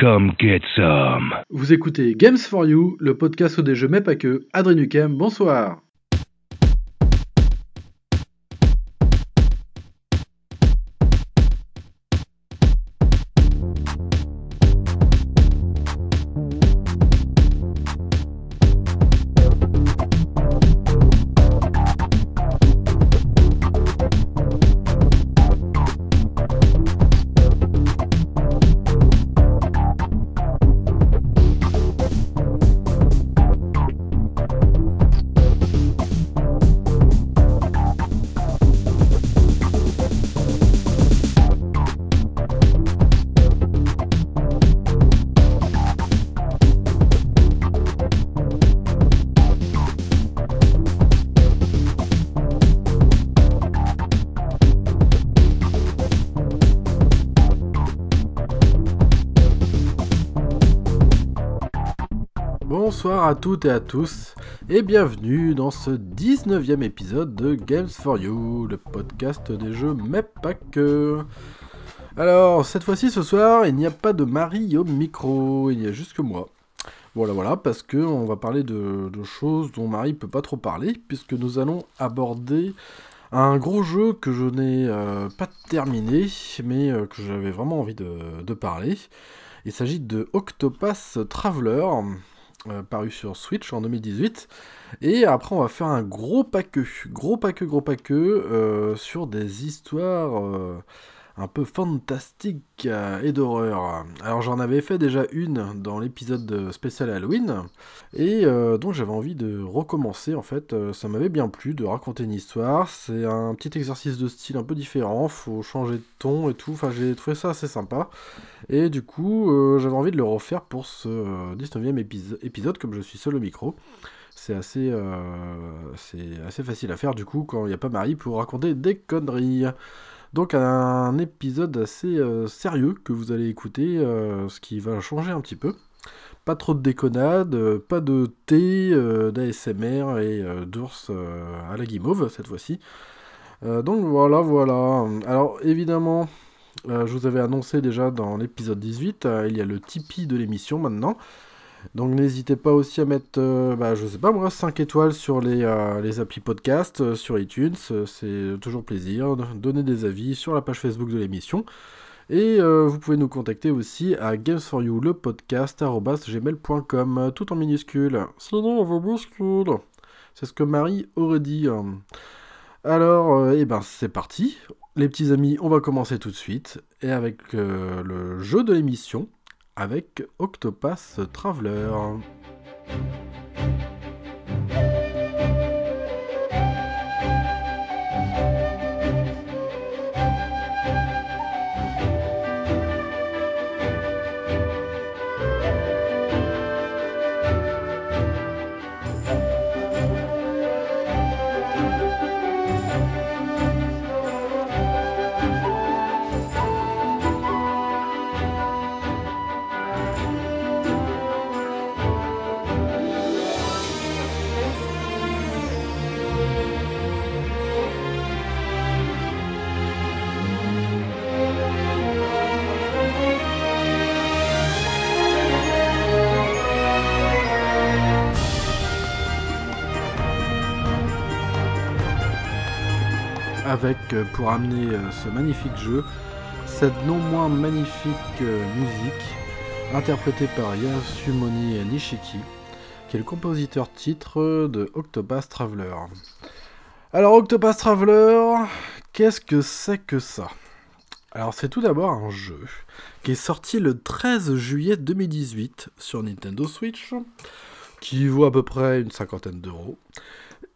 Come get some. Vous écoutez Games for You, le podcast des jeux mais pas que. Adrien Nukem, bonsoir. Toutes et à tous et bienvenue dans ce 19e épisode de Games for You, le podcast des jeux mais pas que. Alors cette fois-ci ce soir il n'y a pas de Marie au micro, il y a juste que moi. Voilà voilà parce que on va parler de, choses dont Marie peut pas trop parler puisque nous allons aborder un gros jeu que je n'ai euh, pas terminé mais euh, que j'avais vraiment envie de, parler. Il s'agit de Octopath Traveler, euh, paru sur Switch en 2018. Et après, on va faire un gros paqueux, gros paqueux, gros paqueux, euh, sur des histoires euh, un peu fantastiques et d'horreur. Alors, j'en avais fait déjà une dans l'épisode spécial Halloween, et donc j'avais envie de recommencer. En fait, ça m'avait bien plu de raconter une histoire. C'est un petit exercice de style un peu différent, faut changer de ton et tout. Enfin, j'ai trouvé ça assez sympa. Et du coup, euh, j'avais envie de le refaire pour ce 19e euh, épisode, comme je suis seul au micro. C'est assez, euh, assez facile à faire du coup quand il n'y a pas Marie pour raconter des conneries. Donc un épisode assez sérieux que vous allez écouter, ce qui va changer un petit peu. Pas trop de déconnade, pas de thé, d'ASMR et d'ours à la guimauve cette fois-ci. donc voilà, voilà. Alors évidemment, euh, je vous avais annoncé déjà dans l'épisode 18, euh, il y a le Tipeee de l'émission maintenant. Donc n'hésitez pas aussi à mettre, euh, bah, je sais pas moi, 5 étoiles sur les, les applis podcast, sur iTunes, c'est toujours plaisir. Donner des avis sur la page Facebook de l'émission. Et vous pouvez nous contacter aussi à games4you le podcast tout en minuscule. Sinon on vous bouscule. C'est ce que Marie aurait dit. Alors, eh ben c'est parti. Les petits amis, on va commencer tout de suite et avec euh, le jeu de l'émission avec Octopath Traveler. Avec, euh, pour amener euh, ce magnifique jeu, cette non moins magnifique euh, musique, interprétée par Yasumoni Nishiki, qui est le compositeur titre de Octopath Traveler. Alors Octopath Traveler, qu'est-ce que c'est que ça? Alors c'est tout d'abord un jeu qui est sorti le 13 juillet 2018 sur Nintendo Switch, qui vaut à peu près une cinquantaine d'euros,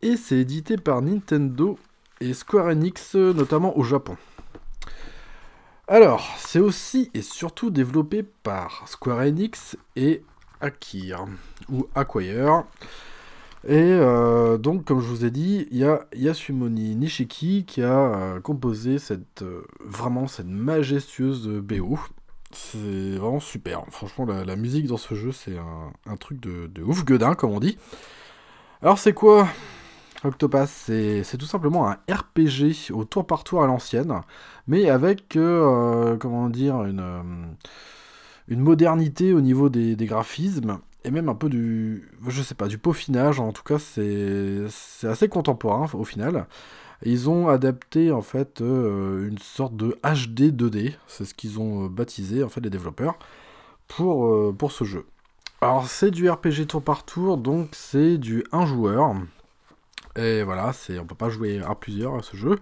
et c'est édité par Nintendo et Square Enix, notamment au Japon. Alors, c'est aussi et surtout développé par Square Enix et Akir, ou Acquire. Et euh, donc, comme je vous ai dit, il y a Yasumoni Nishiki qui a euh, composé cette, euh, vraiment cette majestueuse BO. C'est vraiment super. Franchement, la, musique dans ce jeu, c'est un, truc de, ouf gueudin, comme on dit. Alors, c'est quoi? Octopath, c'est tout simplement un RPG au tour par tour à l'ancienne, mais avec, euh, comment dire, une, euh, une modernité au niveau des, graphismes et même un peu du, je sais pas, du peaufinage. En tout cas, c'est assez contemporain au final. Ils ont adapté en fait euh, une sorte de HD 2D, c'est ce qu'ils ont euh, baptisé en fait les développeurs pour, euh, pour ce jeu. Alors c'est du RPG tour par tour, donc c'est du 1 joueur. Et voilà, c'est on peut pas jouer à plusieurs à ce jeu.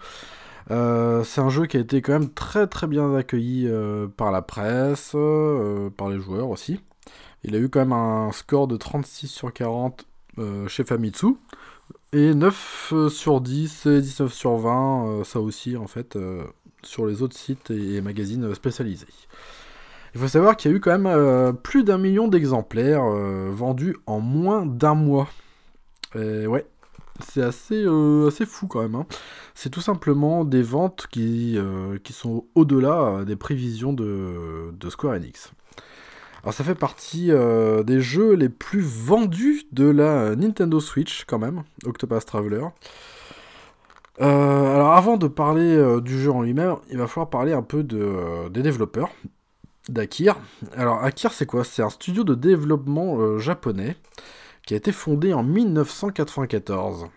c'est un jeu qui a été quand même très très bien accueilli par la presse, par les joueurs aussi. Il a eu quand même un score de 36 sur 40 chez Famitsu. Et 9 euh, sur 10 et 19 sur 20, euh, ça aussi en fait, euh, sur les autres sites et, magazines spécialisés. Il faut savoir qu'il y a eu quand même plus d'un million d'exemplaires vendus en moins d'un mois. Et ouais, c'est assez, assez fou quand même. Hein. C'est tout simplement des ventes qui, qui sont au-delà des prévisions de, Square Enix. Alors ça fait partie euh, des jeux les plus vendus de la Nintendo Switch quand même, Octopus Traveler. Euh, alors avant de parler euh, du jeu en lui-même, il va falloir parler un peu de, des développeurs d'Akir. Alors Akir c'est quoi? C'est un studio de développement japonais qui a été fondé en 1994.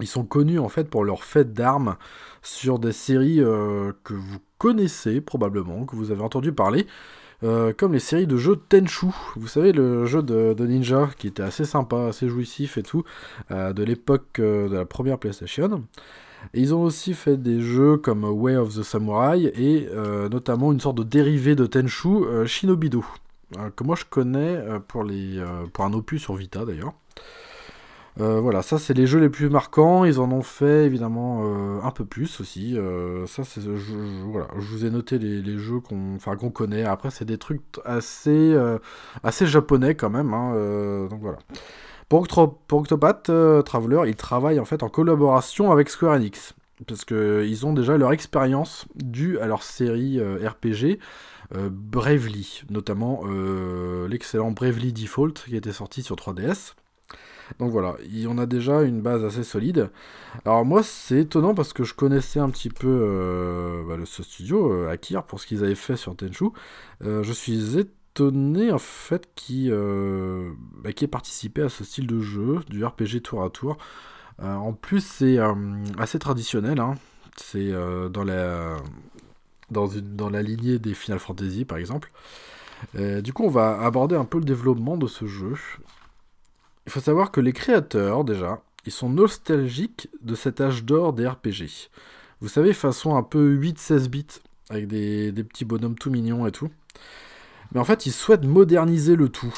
Ils sont connus en fait pour leur fête d'armes sur des séries que vous connaissez probablement, que vous avez entendu parler. Euh, comme les séries de jeux Tenchu. Vous savez, le jeu de, Ninja qui était assez sympa, assez jouissif et tout, euh, de l'époque euh, de la première PlayStation. Ils ont aussi fait des jeux comme Way of the Samurai et notamment une sorte de dérivé de Tenchu, Shinobido, que moi je connais pour, les, pour un opus sur Vita d'ailleurs. Euh, voilà, ça c'est les jeux les plus marquants. Ils en ont fait évidemment euh, un peu plus aussi. Euh, ça c'est, je, je vous ai noté les, jeux qu'on, qu'on connaît. Après c'est des trucs assez, assez japonais quand même. Hein, donc voilà. Pour, Octopath Traveler, ils travaillent en fait en collaboration avec Square Enix parce que ils ont déjà leur expérience due à leur série RPG. Bravely, notamment l'excellent Bravely Default qui était sorti sur 3DS. Donc voilà, on a déjà une base assez solide. Alors moi, c'est étonnant parce que je connaissais un petit peu euh, bah, ce studio, euh, Akir, pour ce qu'ils avaient fait sur Tenchu. Euh, je suis étonné en fait qui bah, ait participé à ce style de jeu, du RPG tour à tour. en plus, c'est assez traditionnel. Hein. C'est dans la dans, la lignée des Final Fantasy, par exemple. du coup, on va aborder un peu le développement de ce jeu. Il faut savoir que les créateurs, déjà, ils sont nostalgiques de cet âge d'or des RPG. Vous savez, façon un peu 8-16 bits, avec des, petits bonhommes tout mignons et tout. Mais en fait, ils souhaitent moderniser le tout,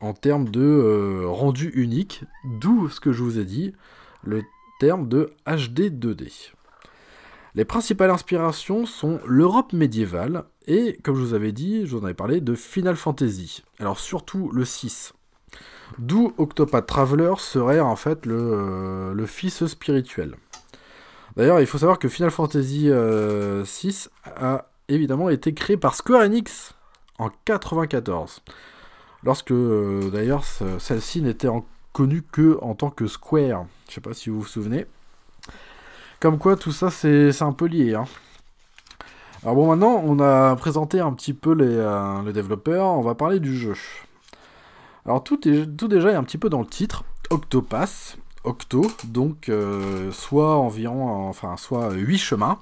en termes de euh, rendu unique, d'où ce que je vous ai dit, le terme de HD 2D. Les principales inspirations sont l'Europe médiévale et, comme je vous avais dit, je vous en avais parlé, de Final Fantasy. Alors surtout le 6. D'où Octopath Traveler serait en fait le, fils spirituel. D'ailleurs, il faut savoir que Final Fantasy euh, a évidemment été créé par Square Enix en 94. Lorsque euh, d'ailleurs celle-ci n'était connue que en tant que Square. Je sais pas si vous vous souvenez. Comme quoi tout ça c'est un peu lié. Hein. Alors bon maintenant on a présenté un petit peu les, euh, les développeurs, on va parler du jeu. Alors tout, est, tout déjà est un petit peu dans le titre. Octopass, Octo, donc euh, soit environ, enfin soit 8 chemins,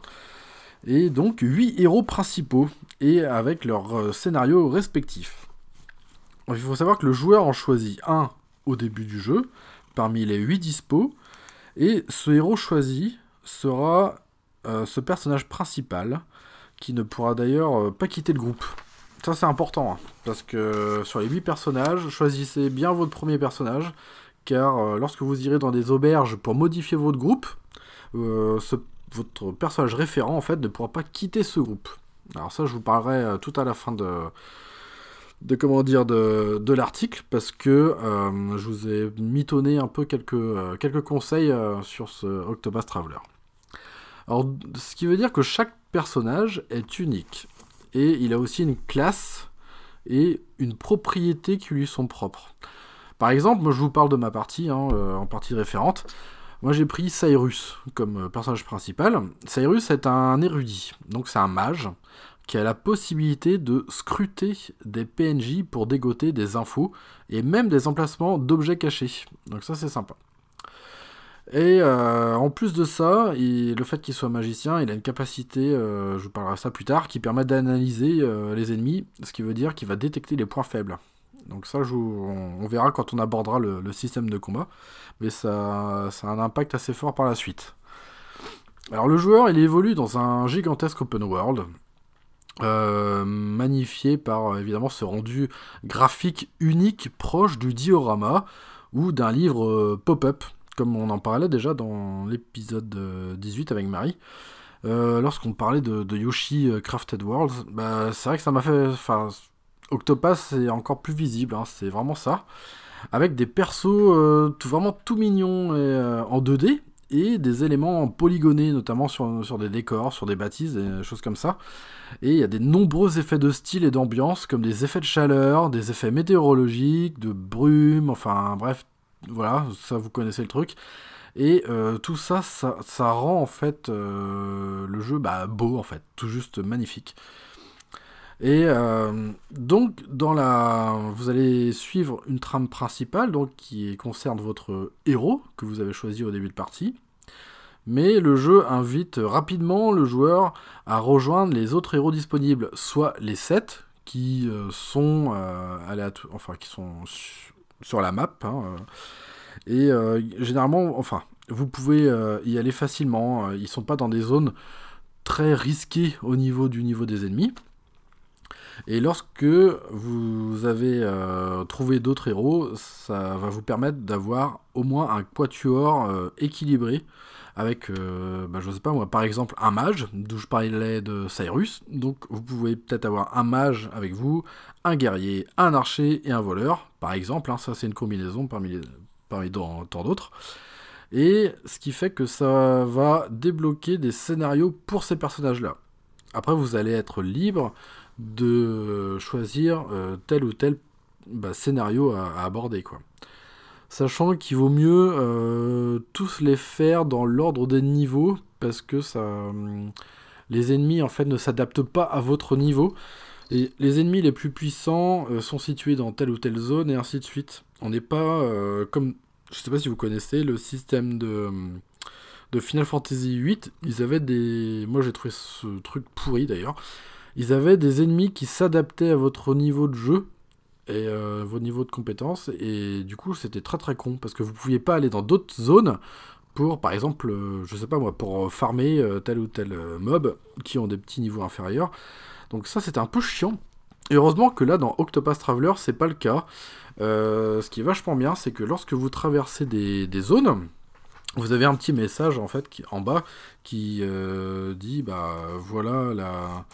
et donc 8 héros principaux, et avec leurs euh, scénarios respectifs. Il faut savoir que le joueur en choisit un au début du jeu, parmi les 8 dispos, et ce héros choisi sera euh, ce personnage principal, qui ne pourra d'ailleurs pas quitter le groupe. Ça, c'est important, hein, parce que sur les 8 personnages, choisissez bien votre premier personnage, car euh, lorsque vous irez dans des auberges pour modifier votre groupe, euh, votre personnage référent, en fait, ne pourra pas quitter ce groupe. Alors ça, je vous parlerai euh, tout à la fin de, de comment dire de, de l'article parce que je vous ai mitonné un peu quelques, quelques conseils sur ce Octopus Traveler. Alors, ce qui veut dire que chaque personnage est unique et il a aussi une classe et une propriété qui lui sont propres. Par exemple, moi je vous parle de ma partie, hein, euh, en partie référente. Moi j'ai pris Cyrus comme euh, personnage principal. Cyrus est un érudit, donc c'est un mage qui a la possibilité de scruter des PNJ pour dégoter des infos et même des emplacements d'objets cachés. Donc ça c'est sympa. Et euh, en plus de ça, le fait qu'il soit magicien, il a une capacité, euh, je vous parlerai ça plus tard, qui permet d'analyser euh, les ennemis, ce qui veut dire qu'il va détecter les points faibles. Donc ça, on, verra quand on abordera le, système de combat, mais ça, ça, a un impact assez fort par la suite. Alors le joueur, il évolue dans un gigantesque open world, magnifié par évidemment ce rendu graphique unique proche du diorama ou d'un livre pop-up comme on en parlait déjà dans l'épisode 18 avec Marie, euh, lorsqu'on parlait de, Yoshi euh, Crafted Worlds, bah, c'est vrai que ça m'a fait. Enfin, Octopath encore plus visible, hein, c'est vraiment ça. Avec des persos euh, vraiment tout mignons en 2D et des éléments polygonés, notamment sur, sur des décors, sur des bâtisses, des choses comme ça. Et il y a des nombreux effets de style et d'ambiance, comme des effets de chaleur, des effets météorologiques, de brume, enfin bref, voilà, ça vous connaissez le truc. Et euh, tout ça, ça, rend en fait euh, le jeu bah, beau en fait, tout juste magnifique. Et euh, donc dans la, vous allez suivre une trame principale donc qui concerne votre héros que vous avez choisi au début de partie. Mais le jeu invite rapidement le joueur à rejoindre les autres héros disponibles, soit les 7 qui sont enfin qui sont sur la map. Hein, et euh, généralement, enfin, vous pouvez euh, y aller facilement. Ils sont pas dans des zones très risquées au niveau du niveau des ennemis. Et lorsque vous avez euh, trouvé d'autres héros, ça va vous permettre d'avoir au moins un quatuor équilibré avec, bah, je sais pas moi, par exemple un mage, d'où je parlais de Cyrus. Donc vous pouvez peut-être avoir un mage avec vous, un guerrier, un archer et un voleur, par exemple. Hein, ça c'est une combinaison parmi parmi tant d'autres. Et ce qui fait que ça va débloquer des scénarios pour ces personnages-là. Après, vous allez être libre de choisir euh, tel ou tel bah, scénario à, aborder. Quoi. Sachant qu'il vaut mieux euh, tous les faire dans l'ordre des niveaux, parce que ça, hum, les ennemis en fait ne s'adaptent pas à votre niveau. Les ennemis les plus puissants euh, sont situés dans telle ou telle zone et ainsi de suite. On n'est pas comme je sais pas si vous connaissez le système de, Final Fantasy VIII. Ils avaient des. Moi j'ai trouvé ce truc pourri d'ailleurs. Ils avaient des ennemis qui s'adaptaient à votre niveau de jeu et euh, votre niveau de compétence. Et du coup, c'était très très con parce que vous pouviez pas aller dans d'autres zones pour, par exemple, euh, je sais pas moi, pour farmer euh, tel ou tel mob qui ont des petits niveaux inférieurs. Donc ça, c'était un peu chiant. Et heureusement que là, dans Octopath Traveler, c'est pas le cas. Euh, ce qui est vachement bien, c'est que lorsque vous traversez des, zones, vous avez un petit message en fait qui, en bas qui euh, dit bah voilà la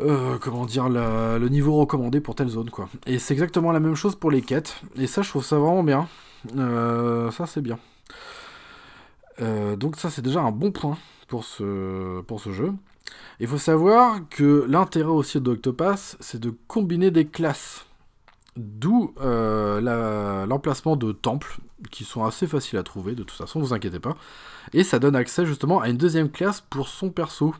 euh, comment dire le niveau recommandé pour telle zone quoi. Et c'est exactement la même chose pour les quêtes. Et ça je trouve ça vraiment bien. ça c'est bien. donc ça c'est déjà un bon point pour ce, pour ce jeu. Il faut savoir que l'intérêt aussi d'Octopass, c'est de combiner des classes. D'où euh, l'emplacement de temples, qui sont assez faciles à trouver, de toute façon, vous inquiétez pas. Et ça donne accès justement à une deuxième classe pour son perso.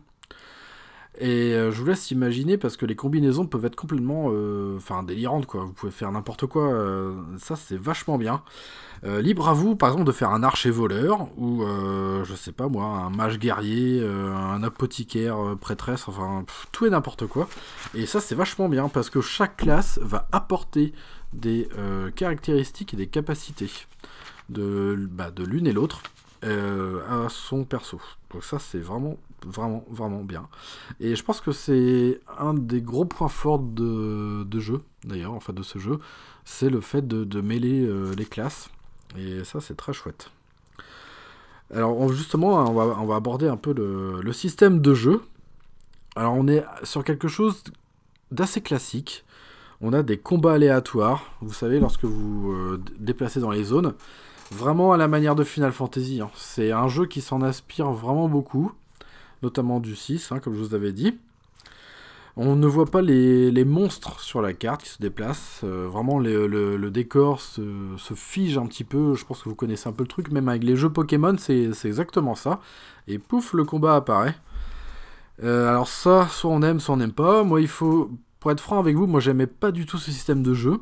Et euh, je vous laisse imaginer parce que les combinaisons peuvent être complètement euh, délirantes quoi. Vous pouvez faire n'importe quoi. ça c'est vachement bien. Euh, libre à vous, par exemple, de faire un archer voleur, ou, euh, je sais pas moi, un mage guerrier, euh, un apothicaire prêtresse, enfin, tout et n'importe quoi. Et ça, c'est vachement bien, parce que chaque classe va apporter des caractéristiques et des capacités de, bah, de l'une et l'autre à son perso. Donc ça, c'est vraiment, vraiment, vraiment bien. Et je pense que c'est un des gros points forts de, de jeu, d'ailleurs, en fait, de ce jeu, c'est le fait de, de mêler les classes. Et ça, c'est très chouette. Alors justement, on va, on va aborder un peu le, système de jeu. Alors on est sur quelque chose d'assez classique. On a des combats aléatoires, vous savez, lorsque vous euh, déplacez dans les zones. Vraiment à la manière de Final Fantasy. Hein. C'est un jeu qui s'en inspire vraiment beaucoup, notamment du 6, hein, comme je vous avais dit. On ne voit pas les, monstres sur la carte qui se déplacent. Euh, vraiment, le, décor se, fige un petit peu. Je pense que vous connaissez un peu le truc. Même avec les jeux Pokémon, c'est exactement ça. Et pouf, le combat apparaît. alors ça, soit on aime, soit on n'aime pas. Moi, il faut, pour être franc avec vous, moi j'aimais pas du tout ce système de jeu.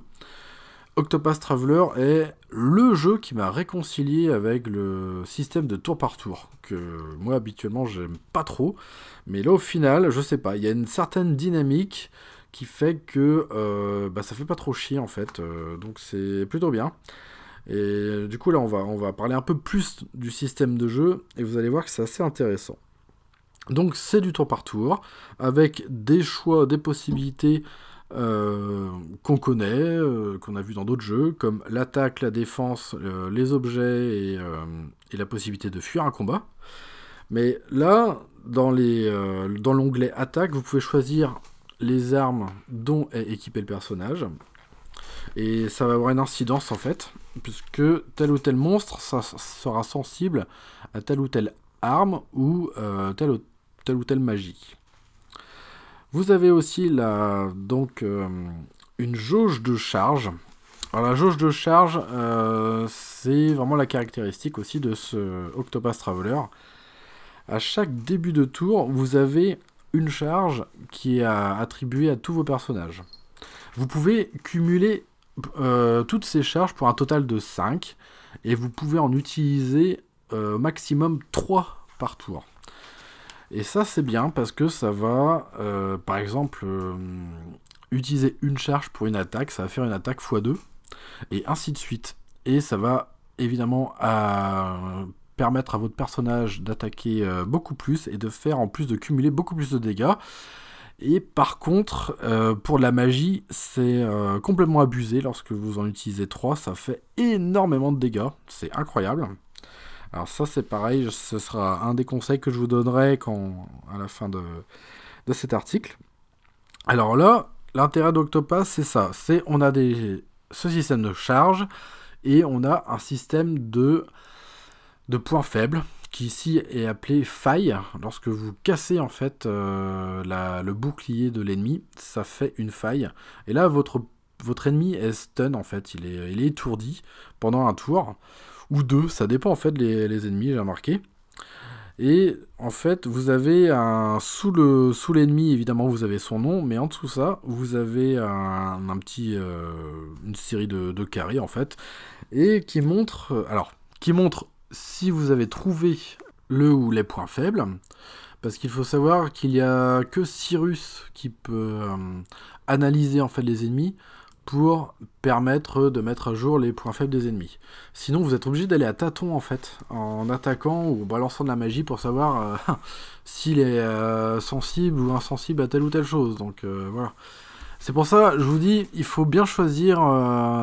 Octopath Traveler est le jeu qui m'a réconcilié avec le système de tour par tour, que moi habituellement j'aime pas trop, mais là au final, je sais pas, il y a une certaine dynamique qui fait que euh, bah, ça fait pas trop chier en fait, euh, donc c'est plutôt bien. Et du coup là on va, on va parler un peu plus du système de jeu, et vous allez voir que c'est assez intéressant. Donc c'est du tour par tour, avec des choix, des possibilités euh, qu'on connaît, euh, qu'on a vu dans d'autres jeux, comme l'attaque, la défense, euh, les objets et, la possibilité de fuir un combat. Mais là, dans l'onglet attaque, vous pouvez choisir les armes dont est équipé le personnage. Et ça va avoir une incidence en fait, puisque tel ou tel monstre sera sensible à telle ou telle arme ou, telle ou telle magie. Vous avez aussi donc euh, une jauge de charge. Alors la jauge de charge, euh, c'est vraiment la caractéristique aussi de ce Octopus Traveler. À chaque début de tour, vous avez une charge qui est attribuée à tous vos personnages. Vous pouvez cumuler euh, toutes ces charges pour un total de 5 et vous pouvez en utiliser maximum 3 par tour. Et ça, c'est bien parce que ça va, euh, par exemple, euh, utiliser une charge pour une attaque, ça va faire une attaque x2, et ainsi de suite. Et ça va évidemment permettre à votre personnage d'attaquer euh, beaucoup plus et de faire en plus de cumuler beaucoup plus de dégâts. Et par contre, pour la magie, c'est complètement abusé lorsque vous en utilisez 3, ça fait énormément de dégâts, c'est incroyable. Alors ça c'est pareil, ce sera un des conseils que je vous donnerai quand, à la fin de, cet article. Alors là, l'intérêt d'Octopath c'est ça, c'est on a des, ce système de charge et on a un système de, de points faibles qui ici est appelé faille. Lorsque vous cassez en fait euh, le bouclier de l'ennemi, ça fait une faille. Et là votre, votre ennemi est stun en fait, il est, il est étourdi pendant un tour ou deux, ça dépend en fait les, ennemis, j'ai remarqué. Et en fait, vous avez un sous le sous l'ennemi évidemment vous avez son nom, mais en dessous ça vous avez un, petit euh, une série de, carrés en fait et qui montre alors qui montre si vous avez trouvé le ou les points faibles. Parce qu'il faut savoir qu'il y a que Cyrus qui peut euh, analyser en fait les ennemis pour permettre de mettre à jour les points faibles des ennemis. Sinon, vous êtes obligé d'aller à tâtons en fait, en attaquant ou balançant de la magie pour savoir euh, s'il est euh, sensible ou insensible à telle ou telle chose. Donc euh, voilà. C'est pour ça, je vous dis, il faut bien choisir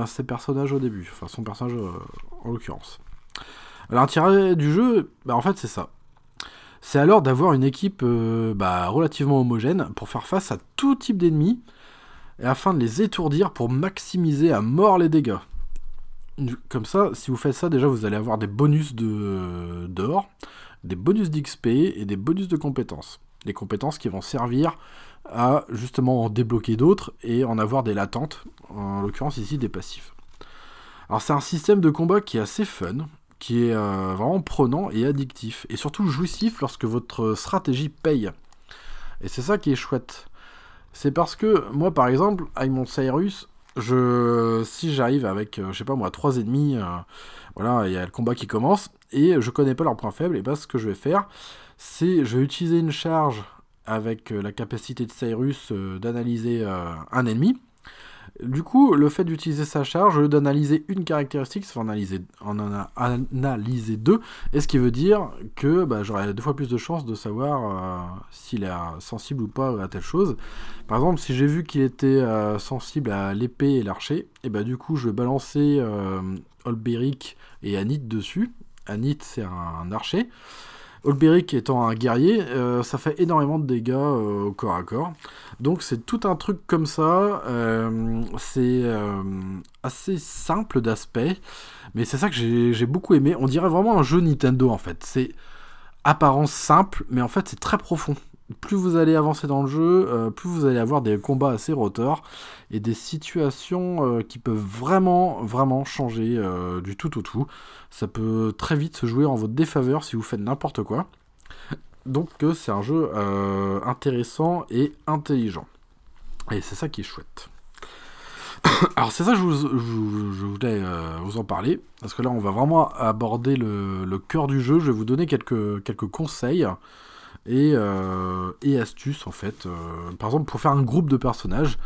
ses personnages au début, enfin son personnage en l'occurrence. L'intérêt du jeu, bah, en fait, c'est ça. C'est alors d'avoir une équipe bah, relativement homogène pour faire face à tout type d'ennemis et afin de les étourdir pour maximiser à mort les dégâts. Comme ça, si vous faites ça, déjà vous allez avoir des bonus de d'or, des bonus d'XP et des bonus de compétences. Des compétences qui vont servir à justement en débloquer d'autres et en avoir des latentes, en l'occurrence ici des passifs. Alors c'est un système de combat qui est assez fun, qui est euh, vraiment prenant et addictif, et surtout jouissif lorsque votre stratégie paye. Et c'est ça qui est chouette. C'est parce que moi, par exemple, avec mon Cyrus, je, si j'arrive avec, euh, je sais pas moi, trois ennemis, euh, voilà, il y a le combat qui commence, et je connais pas leurs points faibles, et bien ce que je vais faire, c'est je vais utiliser une charge avec euh, la capacité de Cyrus d'analyser un ennemi, du coup, le fait d'utiliser sa charge, d'analyser une caractéristique, ça va analyser, en analyser deux, et ce qui veut dire que bah, j'aurai deux fois plus de chances de savoir euh, s'il est sensible ou pas à telle chose. Par exemple, si j'ai vu qu'il était euh, sensible à l'épée et l'archer, et bah du coup je vais balancer euh, Olberic et Anit dessus. Anit c'est un archer. Olberic étant un guerrier, euh, ça fait énormément de dégâts euh, au corps à corps. Donc c'est tout un truc comme ça. Euh, c'est assez simple d'aspect, mais c'est ça que j'ai beaucoup aimé. On dirait vraiment un jeu Nintendo en fait. C'est apparence simple, mais en fait c'est très profond plus vous allez avancer dans le jeu, euh, plus vous allez avoir des combats assez rotors et des situations euh, qui peuvent vraiment, vraiment changer euh, du tout au tout. Ça peut très vite se jouer en votre défaveur si vous faites n'importe quoi. donc c'est un jeu intéressant et intelligent. Et c'est ça qui est chouette. Alors c'est ça que je, voulais vous en parler, parce que là on va vraiment aborder le, cœur du jeu, je vais vous donner quelques conseils et, euh, et astuces en fait. Euh, par exemple pour faire un groupe de personnages,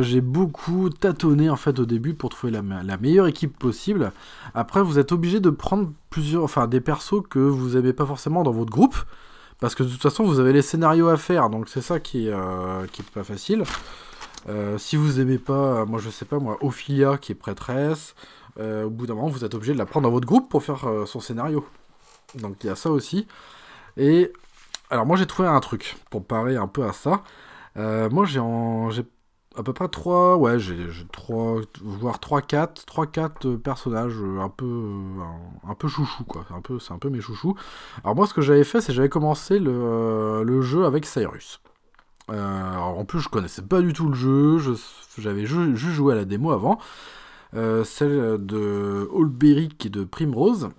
j'ai beaucoup tâtonné en fait au début pour trouver la, meilleure équipe possible. Après vous êtes obligé de prendre plusieurs, enfin des persos que vous aimez pas forcément dans votre groupe. Parce que de toute façon, vous avez les scénarios à faire, donc c'est ça qui est, qui est pas facile. Euh, si vous aimez pas, moi je sais pas moi, Ophilia qui est prêtresse, euh, au bout d'un moment vous êtes obligé de la prendre dans votre groupe pour faire euh, son scénario. Donc il y a ça aussi. Et alors moi j'ai trouvé un truc pour parer un peu à ça. moi j'ai à peu près 3, ouais, j'ai 3, voire 3-4, 3-4 personnages un peu, un, peu chouchou, quoi. C'est un peu, un peu mes chouchous. Alors moi, ce que j'avais fait, c'est j'avais commencé le, le, jeu avec Cyrus. Euh, en plus, je connaissais pas du tout le jeu, j'avais juste joué à la démo avant, euh, celle de Olberic et de Primrose.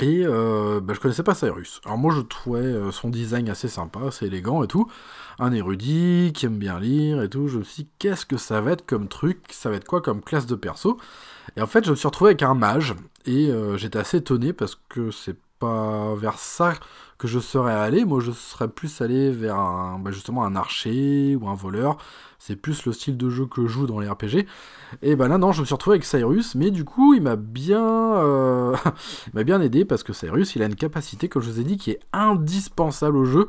Et euh, bah, je connaissais pas Cyrus. Alors moi je trouvais son design assez sympa, assez élégant et tout. Un érudit qui aime bien lire et tout. Je me suis dit qu'est-ce que ça va être comme truc? Ça va être quoi comme classe de perso? Et en fait je me suis retrouvé avec un mage. Et j'étais assez étonné parce que c'est vers ça que je serais allé. Moi, je serais plus allé vers un, bah, justement un archer ou un voleur. C'est plus le style de jeu que je joue dans les RPG. Et ben là, non, je me suis retrouvé avec Cyrus, mais du coup, il m'a bien, euh, m'a bien aidé parce que Cyrus, il a une capacité, comme je vous ai dit, qui est indispensable au jeu.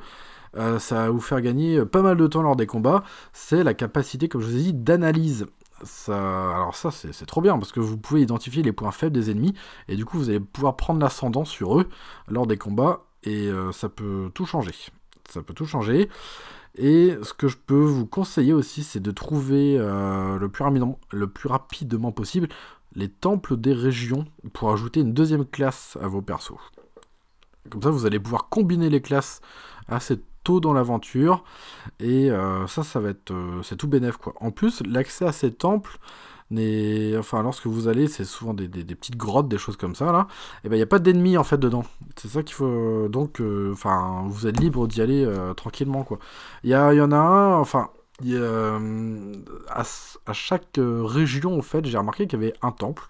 Euh, ça va vous faire gagner pas mal de temps lors des combats. C'est la capacité, comme je vous ai dit, d'analyse. Alors ça c'est trop bien parce que vous pouvez identifier les points faibles des ennemis et du coup vous allez pouvoir prendre l'ascendant sur eux lors des combats et euh, ça peut tout changer. Ça peut tout changer. Et ce que je peux vous conseiller aussi, c'est de trouver euh, le, plus rapidement, le plus rapidement possible les temples des régions pour ajouter une deuxième classe à vos persos. Comme ça, vous allez pouvoir combiner les classes assez tôt dans l'aventure. Et euh, ça, ça va être... c'est tout bénef, quoi. En plus, l'accès à ces temples enfin, lorsque vous allez, c'est souvent des, petites grottes, des choses comme ça, là, et eh ben il n'y a pas d'ennemis en fait dedans. C'est ça qu'il faut. Donc, euh, enfin, vous êtes libre d'y aller euh, tranquillement, quoi. Il y, y, en a un, enfin, euh, à, à, chaque région, en fait, j'ai remarqué qu'il y avait un temple.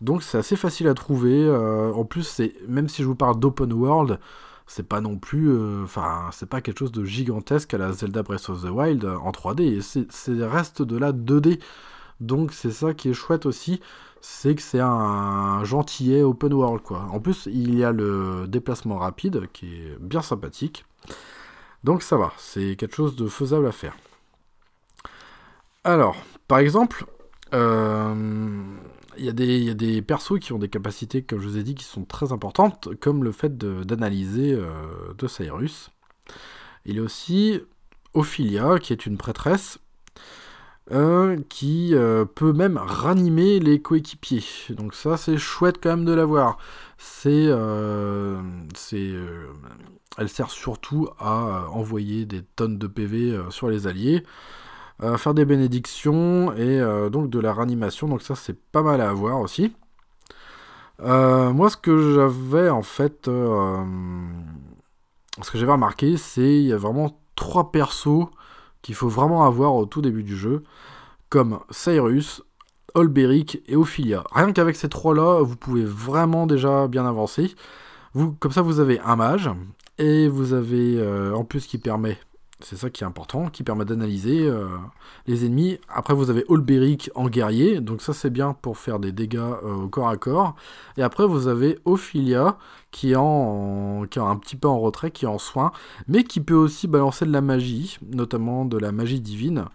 Donc, c'est assez facile à trouver. en plus, c'est même si je vous parle d'open world, c'est pas non plus, enfin, c'est pas quelque chose de gigantesque à la Zelda Breath of the Wild en 3D. C'est reste de la 2D. Donc c'est ça qui est chouette aussi, c'est que c'est un gentillet open world quoi. En plus, il y a le déplacement rapide qui est bien sympathique. Donc ça va, c'est quelque chose de faisable à faire. Alors, par exemple, euh, il y, y, a des persos qui ont des capacités, comme je vous ai dit, qui sont très importantes, comme le fait d'analyser de, euh, de Cyrus. Il y a aussi Ophilia, qui est une prêtresse, qui euh, peut même ranimer les coéquipiers. Donc ça c'est chouette quand même de l'avoir. C'est, euh, euh, elle sert surtout à envoyer des tonnes de PV sur les alliés, faire des bénédictions et donc de la ranimation. Donc ça c'est pas mal à avoir aussi. moi ce que j'avais en fait, ce que j'avais remarqué, c'est il y a vraiment trois persos qu'il faut vraiment avoir au tout début du jeu, comme Cyrus, Olberic et Ophilia. Rien qu'avec ces trois-là, vous pouvez vraiment déjà bien avancer. Vous, comme ça, vous avez un mage, et vous avez euh, en plus qui permet c'est ça qui est important, qui permet d'analyser euh, les ennemis. Après, vous avez Olberic en guerrier, donc ça c'est bien pour faire des dégâts euh, au corps à corps. Et après, vous avez Ophilia qui est, en, qui est un petit peu en retrait, qui est en soin, mais qui peut aussi balancer de la magie, notamment de la magie divine.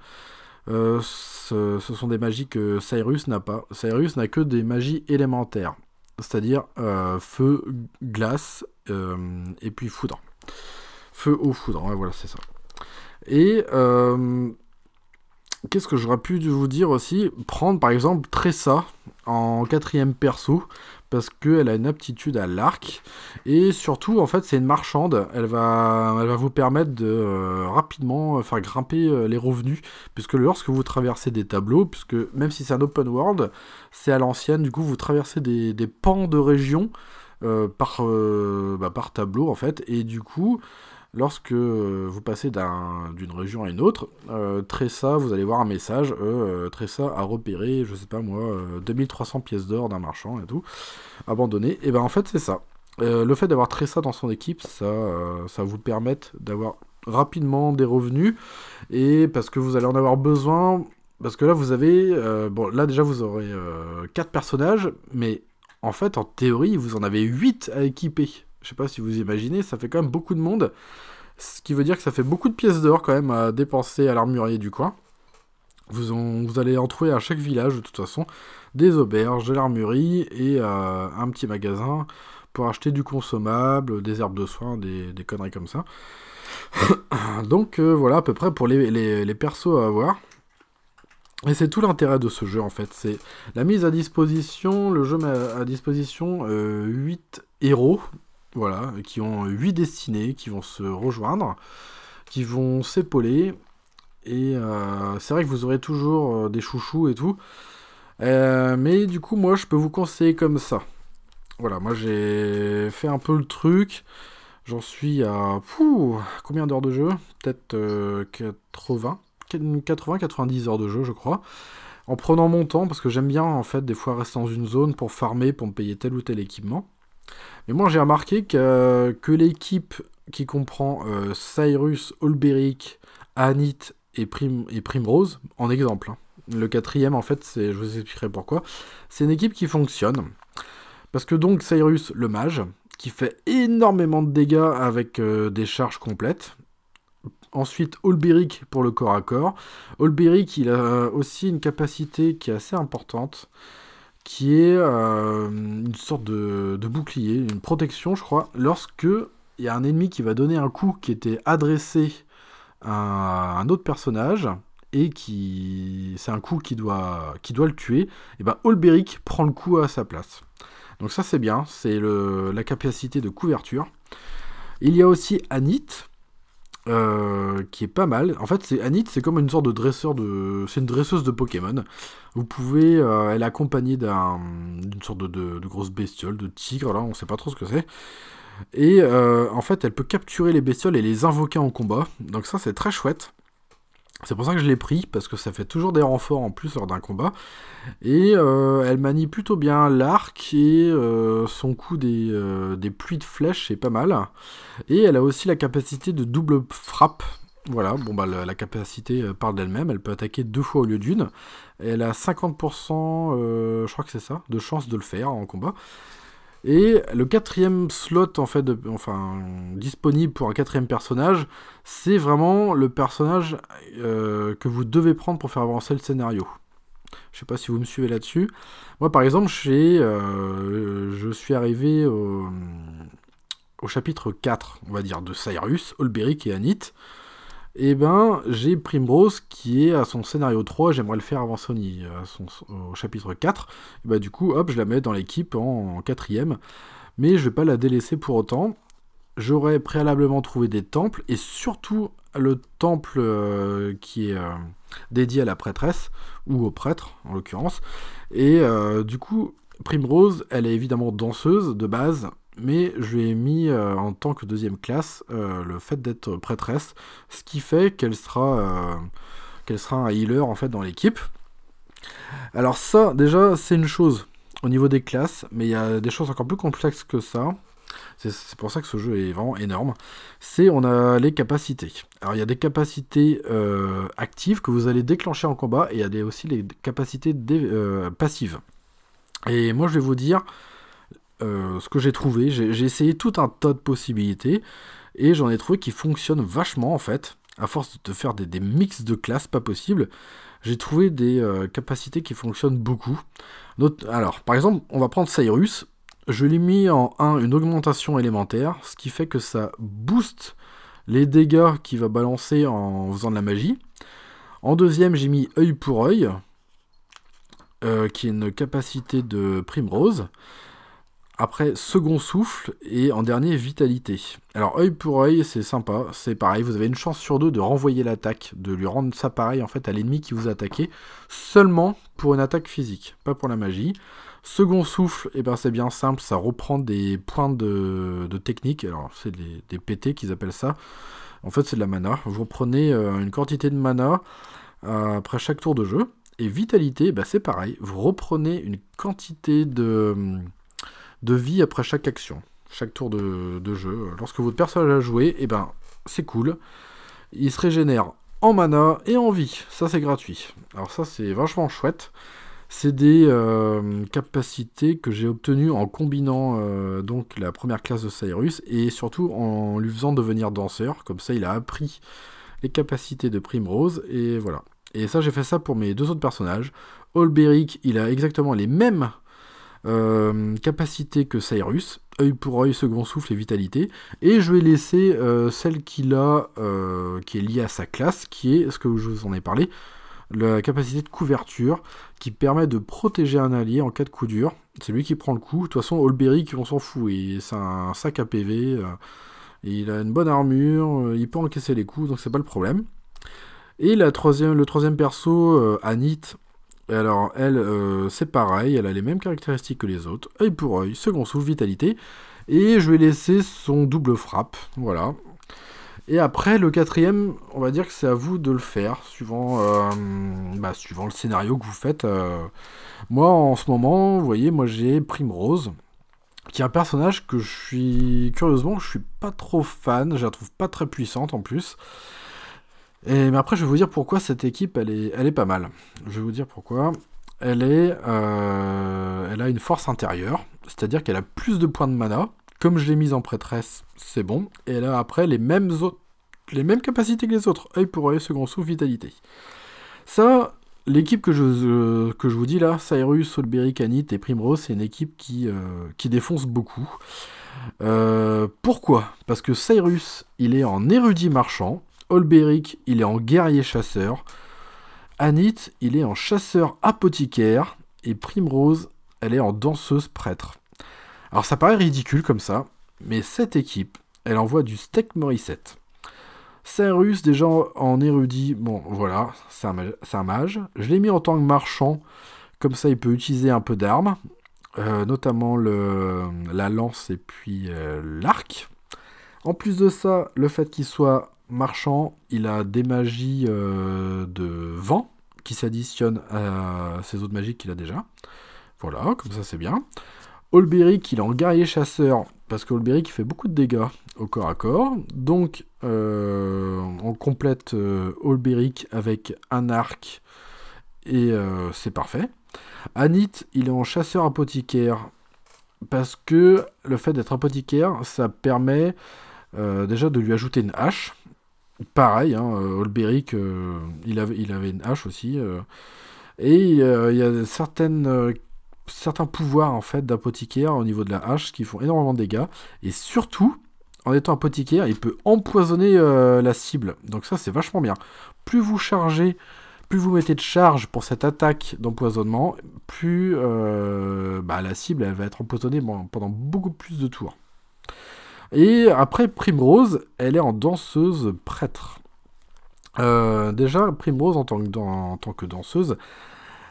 Euh, ce, sont des magies que Cyrus n'a pas. Cyrus n'a que des magies élémentaires, c'est-à-dire feu, glace et puis foudre. Feu, eau, foudre, voilà, c'est ça. Et euh, qu'est-ce que j'aurais pu vous dire aussi? Prendre par exemple Tressa en quatrième perso parce qu'elle a une aptitude à l'arc. Et surtout en fait c'est une marchande. Elle va, elle va vous permettre de euh, rapidement faire grimper euh, les revenus. Puisque lorsque vous traversez des tableaux puisque même si c'est un open world c'est à l'ancienne du coup vous traversez des, des pans de région par, bah, par tableau en fait. Et du coup, lorsque vous passez d'une région à une autre, Tressa, vous allez voir un message, Tressa a repéré, je sais pas moi, 2300 pièces d'or d'un marchand et tout, abandonné. Et ben en fait c'est ça. le fait d'avoir Tressa dans son équipe, ça, ça vous permet d'avoir rapidement des revenus et parce que vous allez en avoir besoin parce que là vous avez euh, bon là déjà vous aurez euh, 4 personnages mais en fait en théorie vous en avez 8 à équiper je sais pas si vous imaginez ça fait quand même beaucoup de monde ce qui veut dire que ça fait beaucoup de pièces d'or quand même à dépenser à l'armurier du coin vous, allez en trouver à chaque village de toute façon des auberges, de l'armurerie et euh, un petit magasin pour acheter du consommable, des herbes de soins, des, conneries comme ça. Donc euh, voilà à peu près pour les, les, persos à avoir. Et c'est tout l'intérêt de ce jeu en fait. C'est la mise à disposition, le jeu met à disposition 8 euh, héros, voilà, qui ont 8 destinées, qui vont se rejoindre, qui vont s'épauler. Et euh, c'est vrai que vous aurez toujours des chouchous et tout. mais du coup, moi, je peux vous conseiller comme ça. Voilà, moi j'ai fait un peu le truc. J'en suis à combien d'heures de jeu? Peut-être 80, 80-90 heures de jeu, je crois. En prenant mon temps, parce que j'aime bien en fait des fois rester dans une zone pour farmer, pour me payer tel ou tel équipement. Mais moi j'ai remarqué que, que l'équipe qui comprend euh, Cyrus, Olberic, Anit et, et Primrose, en exemple. Hein. Le quatrième, en fait, je vous expliquerai pourquoi. C'est une équipe qui fonctionne. Parce que donc Cyrus, le mage, qui fait énormément de dégâts avec euh, des charges complètes. Ensuite, Olberic pour le corps à corps. Olberic, il a aussi une capacité qui est assez importante, qui est euh, une sorte de, bouclier, une protection, je crois, lorsque il y a un ennemi qui va donner un coup qui était adressé à un autre personnage et qui c'est un coup qui doit qui doit le tuer, et ben Olberic prend le coup à sa place. Donc ça c'est bien, c'est la capacité de couverture. Il y a aussi Anit, euh, qui est pas mal. En fait, c'est Anit, c'est comme une sorte de dresseur de, c'est une dresseuse de Pokémon. Vous pouvez, euh, elle est accompagnée d'une sorte de, grosse bestiole, de tigre. Là, on sait pas trop ce que c'est. Et euh, en fait, elle peut capturer les bestioles et les invoquer en combat. Donc ça, c'est très chouette. C'est pour ça que je l'ai pris, parce que ça fait toujours des renforts en plus lors d'un combat. Et euh, elle manie plutôt bien l'arc et euh, son coup euh, des, pluies de flèches est pas mal. Et elle a aussi la capacité de double frappe. Voilà, bon bah la, capacité parle d'elle-même, elle peut attaquer deux fois au lieu d'une. Elle a 50%, je crois que c'est ça, de chance de le faire en combat. Et le quatrième slot, en fait, enfin, disponible pour un quatrième personnage, c'est vraiment le personnage euh, que vous devez prendre pour faire avancer le scénario. Je sais pas si vous me suivez là-dessus. Moi, par exemple, euh, je suis arrivé au, au, chapitre 4, on va dire, de Cyrus, Olberic et Anit eh ben, j'ai Primrose qui est à son scénario 3, j'aimerais le faire avancer à son, au chapitre 4. Et bah, du coup, hop, je la mets dans l'équipe en, quatrième. Mais je vais pas la délaisser pour autant. J'aurais préalablement trouvé des temples, et surtout le temple euh, qui est euh, dédié à la prêtresse, ou au prêtre en l'occurrence. Et euh, du coup, Primrose, elle est évidemment danseuse de base, mais je lui ai mis euh, en tant que deuxième classe euh, le fait d'être prêtresse, ce qui fait qu'elle sera, euh, qu'elle sera un healer en fait dans l'équipe. Alors ça, déjà, c'est une chose au niveau des classes, mais il y a des choses encore plus complexes que ça. C'est pour ça que ce jeu est vraiment énorme. C'est on a les capacités. Alors il y a des capacités actives que vous allez déclencher en combat et il y a aussi les capacités passives. Et moi je vais vous dire euh, ce que j'ai trouvé. J'ai essayé tout un tas de possibilités et j'en ai trouvé qui fonctionnent vachement en fait. À force de faire des, mix de classes pas possible, j'ai trouvé des euh, capacités qui fonctionnent beaucoup. alors, par exemple, on va prendre Cyrus. Je l'ai mis en 1 une augmentation élémentaire, ce qui fait que ça booste les dégâts qu'il va balancer en faisant de la magie. En deuxième, j'ai mis œil pour œil, euh, qui est une capacité de Primrose. Après, second souffle. Et en dernier, vitalité. Alors, œil pour œil, c'est sympa. C'est pareil, vous avez une chance sur deux de renvoyer l'attaque, de lui rendre ça pareil en fait à l'ennemi qui vous attaquait, seulement pour une attaque physique, pas pour la magie. Second souffle, et eh ben c'est bien simple, ça reprend des points de, technique. Alors, c'est des, PT qu'ils appellent ça. En fait, c'est de la mana. Vous prenez euh, une quantité de mana euh, après chaque tour de jeu. Et vitalité, bah, c'est pareil. Vous reprenez une quantité de, de vie après chaque action, chaque tour de, jeu. Lorsque votre personnage a joué, eh ben, c'est cool. Il se régénère en mana et en vie. Ça, c'est gratuit. Alors ça, c'est vachement chouette. C'est des euh, capacités que j'ai obtenues en combinant euh, donc la première classe de Cyrus et surtout en lui faisant devenir danseur. Comme ça, il a appris les capacités de Primrose et voilà. Et ça, j'ai fait ça pour mes deux autres personnages. Olberic, il a exactement les mêmes euh, capacités que Cyrus, œil pour œil, second souffle et vitalité. Et je vais laisser celle qu'il a, qui est liée à sa classe, qui est ce que je vous en ai parlé, la capacité de couverture qui permet de protéger un allié en cas de coup dur. C'est lui qui prend le coup. De toute façon, Olberic, on s'en fout. C'est un sac à PV. Euh, il a une bonne armure. Euh, il peut encaisser les coups, donc c'est pas le problème. Et la troisième, le troisième perso, euh, Anit. Alors, elle, c'est pareil. Elle a les mêmes caractéristiques que les autres. Œil pour œil, second souffle, vitalité. Et je vais laisser son double frappe. Voilà. Et après, le quatrième, on va dire que c'est à vous de le faire, suivant, euh, bah, suivant le scénario que vous faites. Euh. Moi, en ce moment, vous voyez, moi j'ai Primrose, qui est un personnage que je suis, curieusement, je suis pas trop fan, je la trouve pas très puissante en plus. Mais après, je vais vous dire pourquoi cette équipe, elle est, elle est pas mal. Je vais vous dire pourquoi. Elle, est, euh, elle a une force intérieure, c'est-à-dire qu'elle a plus de points de mana, comme je l'ai mise en prêtresse, c'est bon. Et là, après, les mêmes, les mêmes capacités que les autres. œil pour œil, second souffle, vitalité. Ça, l'équipe que je, que je vous dis là, Cyrus, Solberry, Canit et Primrose, c'est une équipe qui, euh, qui défonce beaucoup. Euh, pourquoi? Parce que Cyrus, il est en érudit marchand. Olberic, il est en guerrier chasseur. Anit, il est en chasseur apothicaire. Et Primrose, elle est en danseuse prêtre. Alors ça paraît ridicule comme ça, mais cette équipe, elle envoie du steak Morissette. Cyrus, déjà en érudit, bon voilà, c'est un, mage. Je l'ai mis en tant que marchand, comme ça il peut utiliser un peu d'armes, euh, notamment la lance et puis euh, l'arc. En plus de ça, le fait qu'il soit marchand, il a des magies euh, de vent qui s'additionnent à ces autres magies qu'il a déjà. Voilà, comme ça c'est bien. Olberic, il est en guerrier chasseur, parce qu'Olberic fait beaucoup de dégâts au corps à corps. Donc, euh, on complète euh, Olberic avec un arc, et euh, c'est parfait. Anit, il est en chasseur apothicaire, parce que le fait d'être apothicaire, ça permet déjà de lui ajouter une hache. Pareil, hein, Olberic, il, avait, il avait une hache aussi. et il y a certaines certains pouvoirs en fait d'apothicaire au niveau de la hache qui font énormément de dégâts. Et surtout, en étant apothicaire, il peut empoisonner euh, la cible. Donc ça, c'est vachement bien. Plus vous chargez, plus vous mettez de charge pour cette attaque d'empoisonnement, plus euh, bah, la cible va être empoisonnée pendant beaucoup plus de tours. Et après, Primrose, elle est en danseuse prêtre. Euh, déjà, Primrose en tant que danseuse,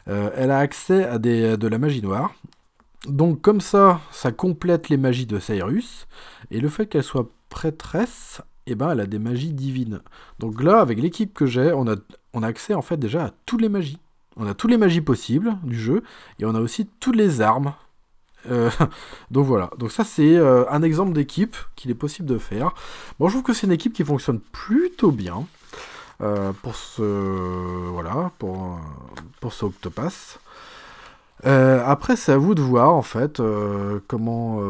euh, elle a accès à de la magie noire. Donc comme ça, ça complète les magies de Cyrus. Et le fait qu'elle soit prêtresse, eh ben, elle a des magies divines. Donc là, avec l'équipe que j'ai, on a, on a accès en fait déjà à toutes les magies. On a toutes les magies possibles du jeu, et on a aussi toutes les armes. Euh, donc voilà, donc ça c'est euh, un exemple d'équipe qu'il est possible de faire. Bon, je trouve que c'est une équipe qui fonctionne plutôt bien. Euh, pour ce voilà pour pour ce Octopass. Après, c'est à vous de voir en fait comment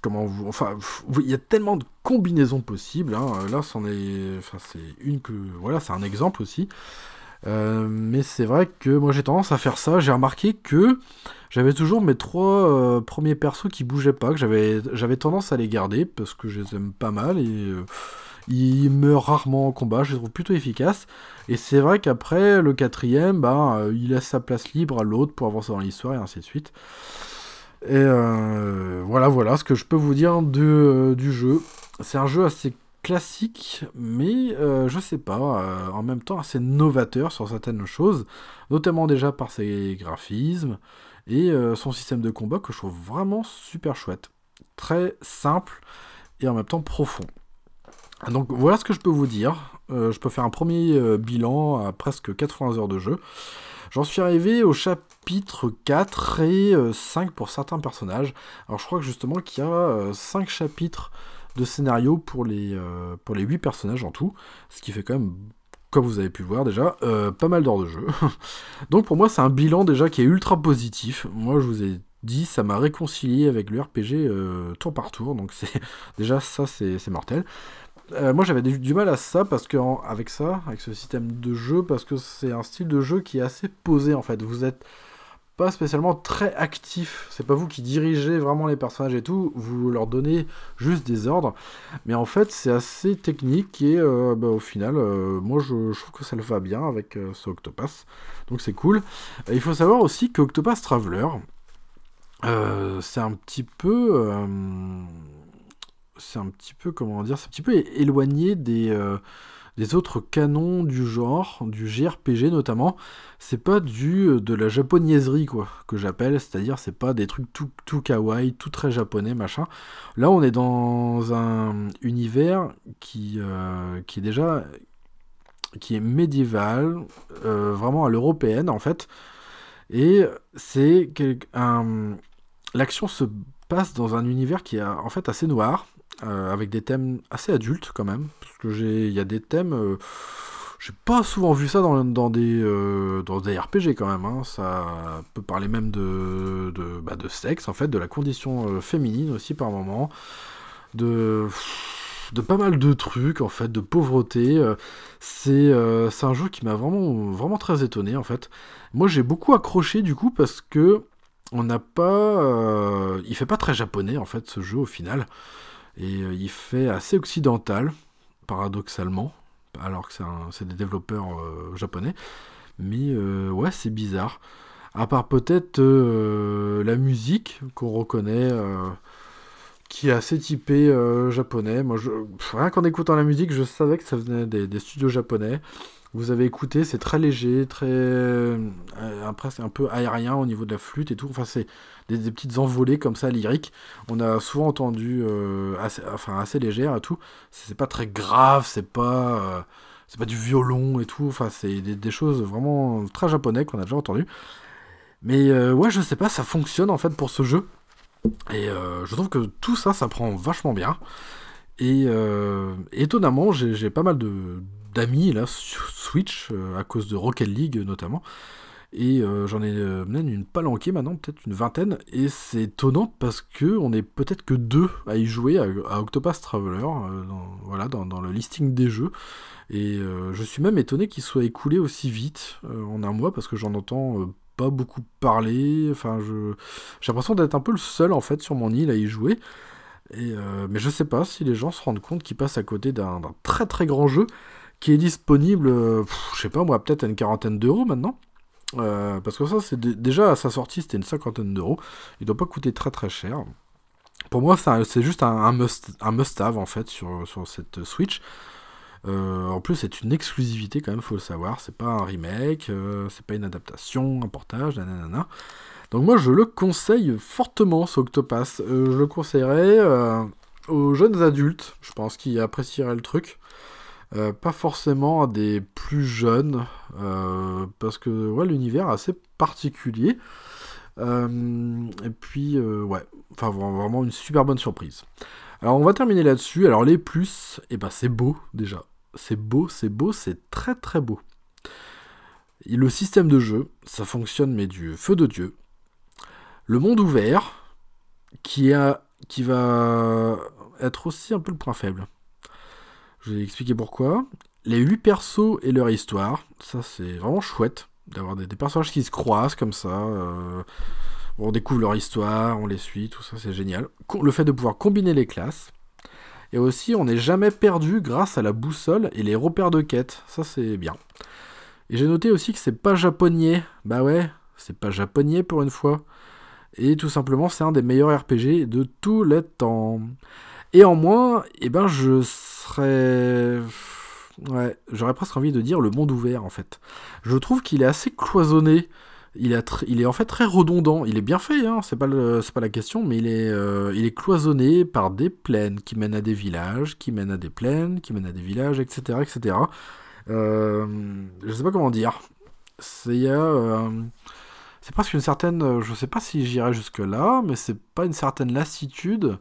comment vous. Enfin, il y a tellement de combinaisons possibles. Hein. Là, c'en est. Enfin, c'est une que voilà, c'est un exemple aussi. Mais c'est vrai que moi j'ai tendance à faire ça. J'ai remarqué que j'avais toujours mes trois premiers persos qui bougeaient pas, que j'avais tendance à les garder parce que je les aime pas mal et il meurt rarement en combat, je le trouve plutôt efficace. Et c'est vrai qu'après, le quatrième, bah, euh, il laisse sa place libre à l'autre pour avancer dans l'histoire et ainsi de suite. Et voilà, voilà ce que je peux vous dire du jeu. C'est un jeu assez classique, mais je sais pas, en même temps assez novateur sur certaines choses, notamment déjà par ses graphismes et son système de combat que je trouve vraiment super chouette. Très simple et en même temps profond. Donc voilà ce que je peux vous dire. Euh, je peux faire un premier euh, bilan à presque 80 heures de jeu. J'en suis arrivé au chapitre 4 et 5 euh, pour certains personnages. Alors je crois justement qu'il y a 5 chapitres de scénario pour les, pour les 8 personnages en tout. Ce qui fait quand même, comme vous avez pu voir déjà, pas mal d'heures de jeu. Donc pour moi c'est un bilan déjà qui est ultra positif. Moi je vous ai dit, ça m'a réconcilié avec le RPG tour par tour. Donc c'est déjà ça c'est mortel. Euh, moi j'avais du, mal à ça parce que avec ça, avec ce système de jeu, parce que c'est un style de jeu qui est assez posé en fait. Vous êtes pas spécialement très actif. C'est pas vous qui dirigez vraiment les personnages et tout. Vous leur donnez juste des ordres. Mais en fait, c'est assez technique et euh, bah, au final, euh, moi je, trouve que ça le va bien avec ce Octopass. Donc c'est cool. il faut savoir aussi que Octopass Traveler, c'est un petit peu c'est un petit peu, comment dire, c'est un petit peu éloigné des, euh, des autres canons du genre, du JRPG notamment. C'est pas du euh, de la japonaiserie, quoi, que j'appelle, c'est-à-dire c'est pas des trucs tout, tout kawaii, tout très japonais, machin. Là, on est dans un univers qui, euh, est déjà qui est médiéval, vraiment à l'européenne en fait. Et c'est l'action se passe dans un univers qui est en fait assez noir, euh, avec des thèmes assez adultes quand même. Parce que j'ai, il y a des thèmes, euh, j'ai pas souvent vu ça dans, dans des, euh, dans des RPG quand même. Hein. Ça peut parler même de, de, bah, de, sexe en fait, de la condition féminine aussi par moment, de de pas mal de trucs en fait, de pauvreté. c'est c'est un jeu qui m'a vraiment vraiment très étonné en fait. Moi j'ai beaucoup accroché du coup parce que on n'a pas, il fait pas très japonais en fait ce jeu au final. Et euh, il fait assez occidental, paradoxalement, alors que c'est des développeurs euh, japonais. Mais euh, ouais, c'est bizarre. À part peut-être la musique qu'on reconnaît, qui est assez typée japonais. Moi, rien qu'en écoutant la musique, je savais que ça venait des studios japonais. Vous avez écouté, c'est très léger, très euh, presque un peu aérien au niveau de la flûte et tout. Enfin, c'est des, petites envolées comme ça lyriques. On a souvent entendu euh, assez, enfin assez légère et tout. C'est pas très grave, c'est pas euh, c'est pas du violon et tout. Enfin, c'est des, choses vraiment très japonais qu'on a déjà entendu. Mais ouais, je sais pas, ça fonctionne en fait pour ce jeu. Et je trouve que tout ça, ça prend vachement bien. Et étonnamment, j'ai pas mal de d'amis là sur Switch euh, à cause de Rocket League notamment. Et euh, j'en ai euh, même une palanquée maintenant, peut-être une vingtaine. Et c'est étonnant parce que on est peut-être que deux à y jouer à, Octopus Traveler, dans, voilà, dans, le listing des jeux. Et je suis même étonné qu'il soit écoulé aussi vite en un mois parce que j'en entends pas beaucoup parler. Enfin, je j'ai l'impression d'être un peu le seul en fait sur mon île à y jouer. Mais je sais pas si les gens se rendent compte qu'ils passent à côté d'un très très grand jeu qui est disponible, euh, je sais pas moi, peut-être à une quarantaine d'euros maintenant. Euh, parce que ça, c'est déjà à sa sortie, c'était une cinquantaine d'euros. Il doit pas coûter très très cher. Pour moi, c'est juste un, un must-have en fait sur, sur cette Switch. Euh, en plus, c'est une exclusivité quand même, faut le savoir. C'est pas un remake, c'est pas une adaptation, un portage, nanana. Donc moi, je le conseille fortement, ce Octopass. je le conseillerais aux jeunes adultes, je pense, qui apprécieraient le truc. Euh, pas forcément à des plus jeunes, euh, parce que ouais, l'univers est assez particulier. Euh, et puis, ouais, enfin vraiment une super bonne surprise. Alors on va terminer là-dessus. Alors les plus, et eh ben c'est beau déjà. C'est beau, c'est beau, c'est très très beau. Le système de jeu, ça fonctionne mais du feu de Dieu. Le monde ouvert, qui, a, qui va être aussi un peu le point faible. Je vais expliquer pourquoi. Les 8 persos et leur histoire, ça c'est vraiment chouette d'avoir des, personnages qui se croisent comme ça. Euh, on découvre leur histoire, on les suit, tout ça c'est génial. Le fait de pouvoir combiner les classes. Et aussi, on n'est jamais perdu grâce à la boussole et les repères de quête. Ça c'est bien. Et j'ai noté aussi que c'est pas japonais. Bah ouais, c'est pas japonais pour une fois. Et tout simplement, c'est un des meilleurs RPG de tous les temps. Et en moins, eh ben, je serais. J'aurais presque envie de dire le monde ouvert en fait. Je trouve qu'il est assez cloisonné. Il est, en fait très redondant. Il est bien fait, hein, c'est pas, la question, mais il est, euh, il est cloisonné par des plaines qui mènent à des villages, qui mènent à des plaines, qui mènent à des villages, etc. etc. Euh, je sais pas comment dire. C'est euh, c'est presque une certaine. Je sais pas si j'irai jusque-là, mais c'est pas une certaine lassitude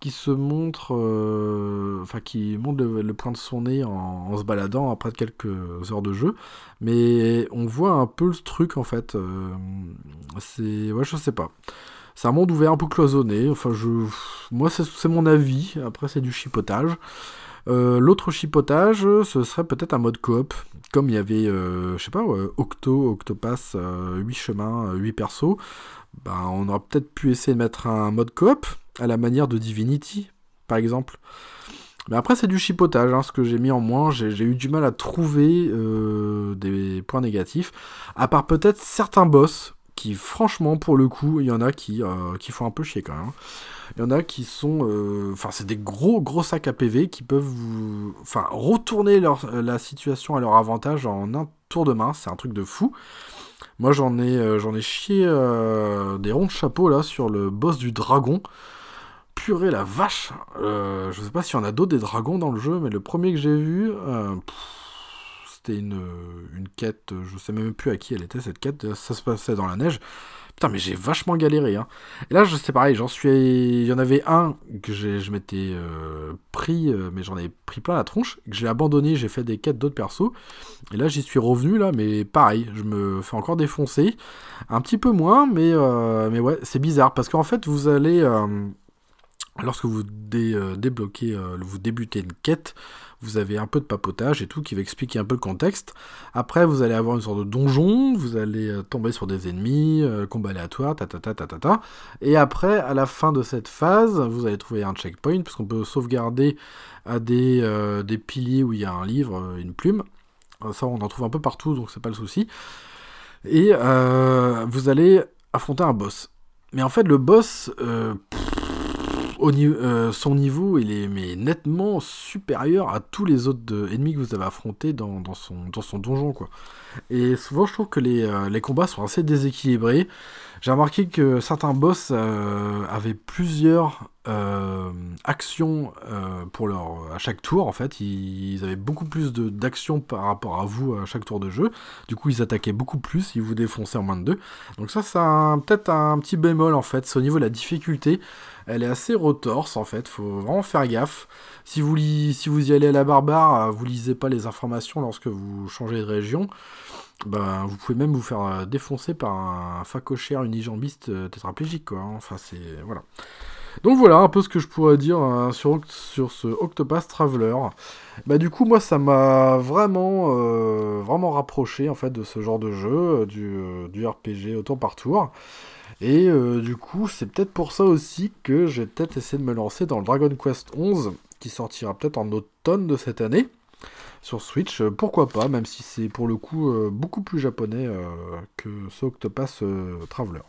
qui se montre, euh, enfin qui montre le, point de son nez en, se baladant après quelques heures de jeu, mais on voit un peu le truc en fait. Euh, c'est, ouais, je sais pas. C'est un monde ouvert, un peu cloisonné. Enfin, je, moi, c'est mon avis. Après, c'est du chipotage. Euh, l'autre chipotage, ce serait peut-être un mode coop, comme il y avait, je sais pas, Octo, Octopass, 8 chemins, 8 persos. Ben, on aurait peut-être pu essayer de mettre un mode coop à la manière de Divinity, par exemple. Mais après, c'est du chipotage, hein, ce que j'ai mis en moins. J'ai eu du mal à trouver euh, des points négatifs, à part peut-être certains boss qui, franchement, pour le coup, il y en a qui, euh, font un peu chier quand même. Hein. Il y en a qui sont. Euh, enfin, c'est des gros, gros sacs à PV qui peuvent vous. Enfin, retourner la situation à leur avantage en un tour de main. C'est un truc de fou. Moi, j'en ai, j'en ai chié des ronds de chapeau là sur le boss du dragon purée la vache euh, Je sais pas s'il y en a d'autres des dragons dans le jeu, mais le premier que j'ai vu, euh, c'était une, une quête, je sais même plus à qui elle était cette quête, ça se passait dans la neige. Putain, mais j'ai vachement galéré. Hein. Et là, sais pareil, j'en suis. Il y en avait un que je m'étais euh, pris, mais j'en ai pris plein la tronche, que j'ai abandonné, j'ai fait des quêtes d'autres persos. Et là, j'y suis revenu, là, mais pareil, je me fais encore défoncer. Un petit peu moins, mais, mais ouais, c'est bizarre, parce qu'en fait, vous allez lorsque vous euh, débloquez, euh, vous débutez une quête, vous avez un peu de papotage et tout qui va expliquer un peu le contexte. Après, vous allez avoir une sorte de donjon, vous allez euh, tomber sur des ennemis, combat aléatoire, ta ta ta ta ta ta. Et après, à la fin de cette phase, vous allez trouver un checkpoint, puisqu'on peut sauvegarder à des, des piliers où il y a un livre, une plume. Ça, on en trouve un peu partout, donc c'est pas le souci. Et vous allez affronter un boss. Mais en fait, le boss, euh, son niveau, il est mais nettement supérieur à tous les autres ennemis que vous avez affrontés dans, son, dans son donjon. Quoi. Et souvent, je trouve que les, euh, les combats sont assez déséquilibrés. J'ai remarqué que certains boss euh, avaient plusieurs actions pour leur, à chaque tour. En fait, ils, avaient beaucoup plus d'actions par rapport à vous à chaque tour de jeu. Du coup, ils attaquaient beaucoup plus, ils vous défonçaient en moins de deux. Donc ça, c'est peut-être un petit bémol en fait. C'est au niveau de la difficulté. Elle est assez retorse en fait, faut vraiment faire gaffe. Si vous, si vous y allez à la barbare, euh, vous lisez pas les informations lorsque vous changez de région. Ben, vous pouvez même vous faire euh, défoncer par un facochère unijambiste euh, tétraplégique quoi. Hein. Enfin c'est voilà. Donc voilà un peu ce que je pourrais dire sur, sur ce Octopath Traveler. Bah du coup moi ça m'a vraiment vraiment rapproché en fait de ce genre de jeu, du, du RPG au tour par tour. Et euh, du coup, c'est peut-être pour ça aussi que j'ai peut-être essayé de me lancer dans le Dragon Quest 11, qui sortira peut-être en automne de cette année sur Switch. Euh, pourquoi pas, même si c'est pour le coup euh, beaucoup plus japonais que ce Octopass Traveler.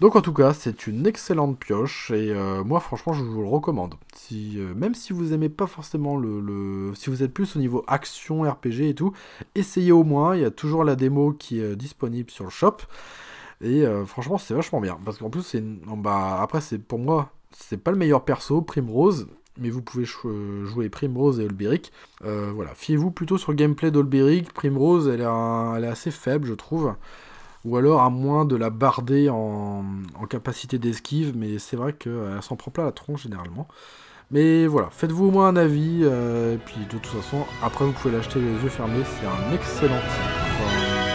Donc en tout cas, c'est une excellente pioche et moi franchement, je vous le recommande. Si, même si vous aimez pas forcément le, le, si vous êtes plus au niveau action, RPG et tout, essayez au moins. Il y a toujours la démo qui est disponible sur le shop. Et euh, franchement, c'est vachement bien. Parce qu'en plus, c'est bah, après, c'est pour moi, c'est pas le meilleur perso, Primrose. Mais vous pouvez jouer Primrose et Olberic. Euh, voilà, fiez-vous plutôt sur le gameplay d'Olberic. Primrose, elle est, assez faible, je trouve. Ou alors, à moins de la barder en, capacité d'esquive. Mais c'est vrai qu'elle s'en prend plein la tronche généralement. Mais voilà, faites-vous au moins un avis. Euh, et puis de toute façon, après, vous pouvez l'acheter les yeux fermés. C'est un excellent titre.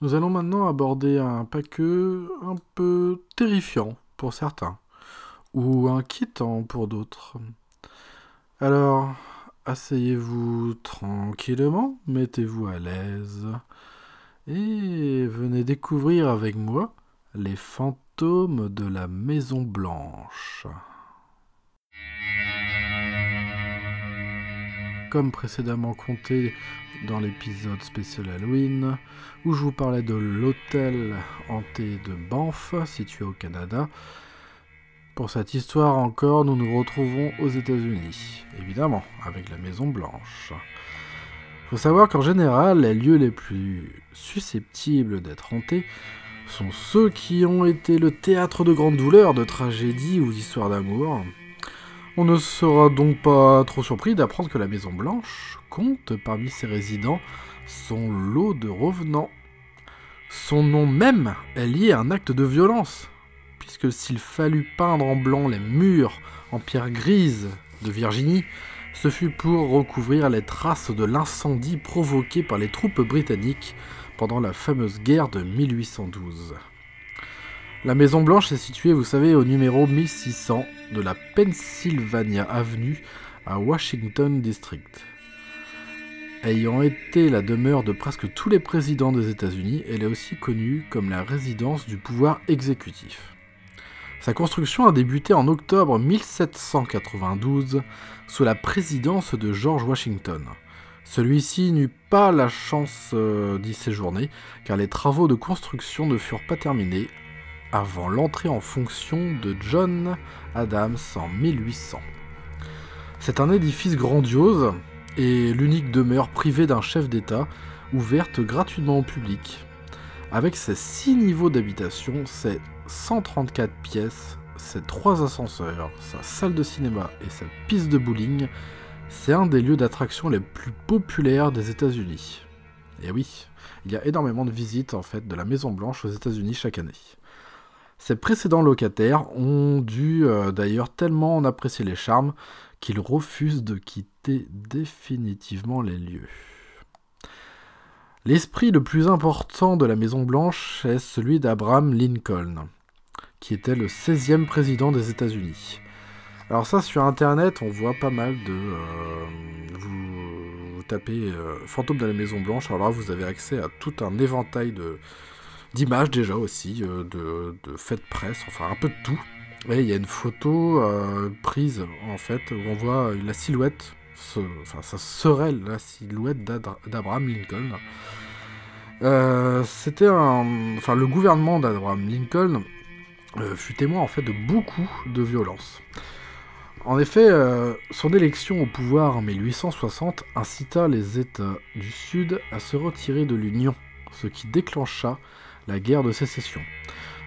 Nous allons maintenant aborder un paquet un peu terrifiant pour certains, ou inquiétant pour d'autres. Alors, asseyez-vous tranquillement, mettez-vous à l'aise, et venez découvrir avec moi les fantômes de la Maison Blanche. Comme précédemment compté dans l'épisode spécial Halloween, où je vous parlais de l'hôtel hanté de Banff, situé au Canada. Pour cette histoire encore, nous nous retrouvons aux États-Unis, évidemment, avec la Maison Blanche. Faut savoir qu'en général, les lieux les plus susceptibles d'être hantés sont ceux qui ont été le théâtre de grandes douleurs, de tragédies ou d'histoires d'amour. On ne sera donc pas trop surpris d'apprendre que la Maison Blanche compte parmi ses résidents son lot de revenants. Son nom même est lié à un acte de violence, puisque s'il fallut peindre en blanc les murs en pierre grise de Virginie, ce fut pour recouvrir les traces de l'incendie provoqué par les troupes britanniques pendant la fameuse guerre de 1812. La Maison Blanche est située, vous savez, au numéro 1600 de la Pennsylvania Avenue à Washington District. Ayant été la demeure de presque tous les présidents des États-Unis, elle est aussi connue comme la résidence du pouvoir exécutif. Sa construction a débuté en octobre 1792 sous la présidence de George Washington. Celui-ci n'eut pas la chance euh, d'y séjourner car les travaux de construction ne furent pas terminés avant l'entrée en fonction de John Adams en 1800. C'est un édifice grandiose et l'unique demeure privée d'un chef d'État ouverte gratuitement au public. Avec ses 6 niveaux d'habitation, ses 134 pièces, ses 3 ascenseurs, sa salle de cinéma et sa piste de bowling, c'est un des lieux d'attraction les plus populaires des États-Unis. Et oui, il y a énormément de visites en fait de la Maison Blanche aux États-Unis chaque année. Ses précédents locataires ont dû euh, d'ailleurs tellement en apprécier les charmes qu'ils refusent de quitter définitivement les lieux. L'esprit le plus important de la Maison Blanche est celui d'Abraham Lincoln, qui était le 16e président des États-Unis. Alors ça, sur Internet, on voit pas mal de... Euh, vous, tapez euh, fantôme de la Maison Blanche, alors vous avez accès à tout un éventail de, d'images déjà aussi, euh, de, de faits de presse, enfin un peu de tout. Et il y a une photo euh, prise en fait où on voit la silhouette, enfin ça serait la silhouette d'Abraham Lincoln. Euh, c'était un, enfin le gouvernement d'Abraham Lincoln fut témoin en fait de beaucoup de violences. En effet, son élection au pouvoir en 1860 incita les États du Sud à se retirer de l'Union, ce qui déclencha la guerre de sécession.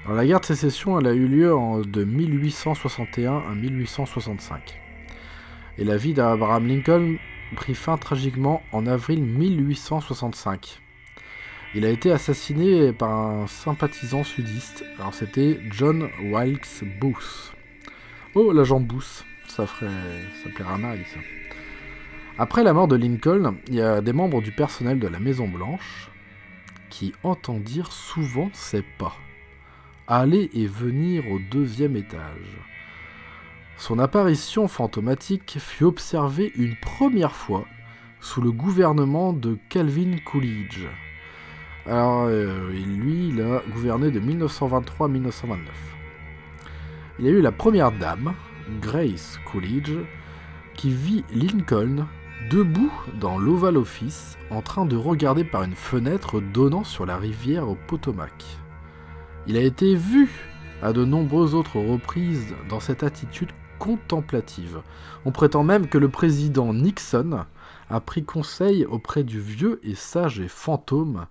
La guerre de sécession, elle a eu lieu de 1861 à 1865. Et la vie d'Abraham Lincoln prit fin tragiquement en avril 1865. Il a été assassiné par un sympathisant sudiste. Alors c'était John Wilkes Booth. Oh, l'agent Booth, ça ferait, ça plairait à Marie, ça. Après la mort de Lincoln, il y a des membres du personnel de la Maison Blanche qui entendirent souvent ses pas, aller et venir au deuxième étage. Son apparition fantomatique fut observée une première fois sous le gouvernement de Calvin Coolidge. Alors, euh, lui, il a gouverné de 1923 à 1929. Il y a eu la première dame, Grace Coolidge, qui vit Lincoln debout dans l'Oval Office, en train de regarder par une fenêtre donnant sur la rivière au Potomac. Il a été vu à de nombreuses autres reprises dans cette attitude contemplative. On prétend même que le président Nixon a pris conseil auprès du vieux et sage fantôme,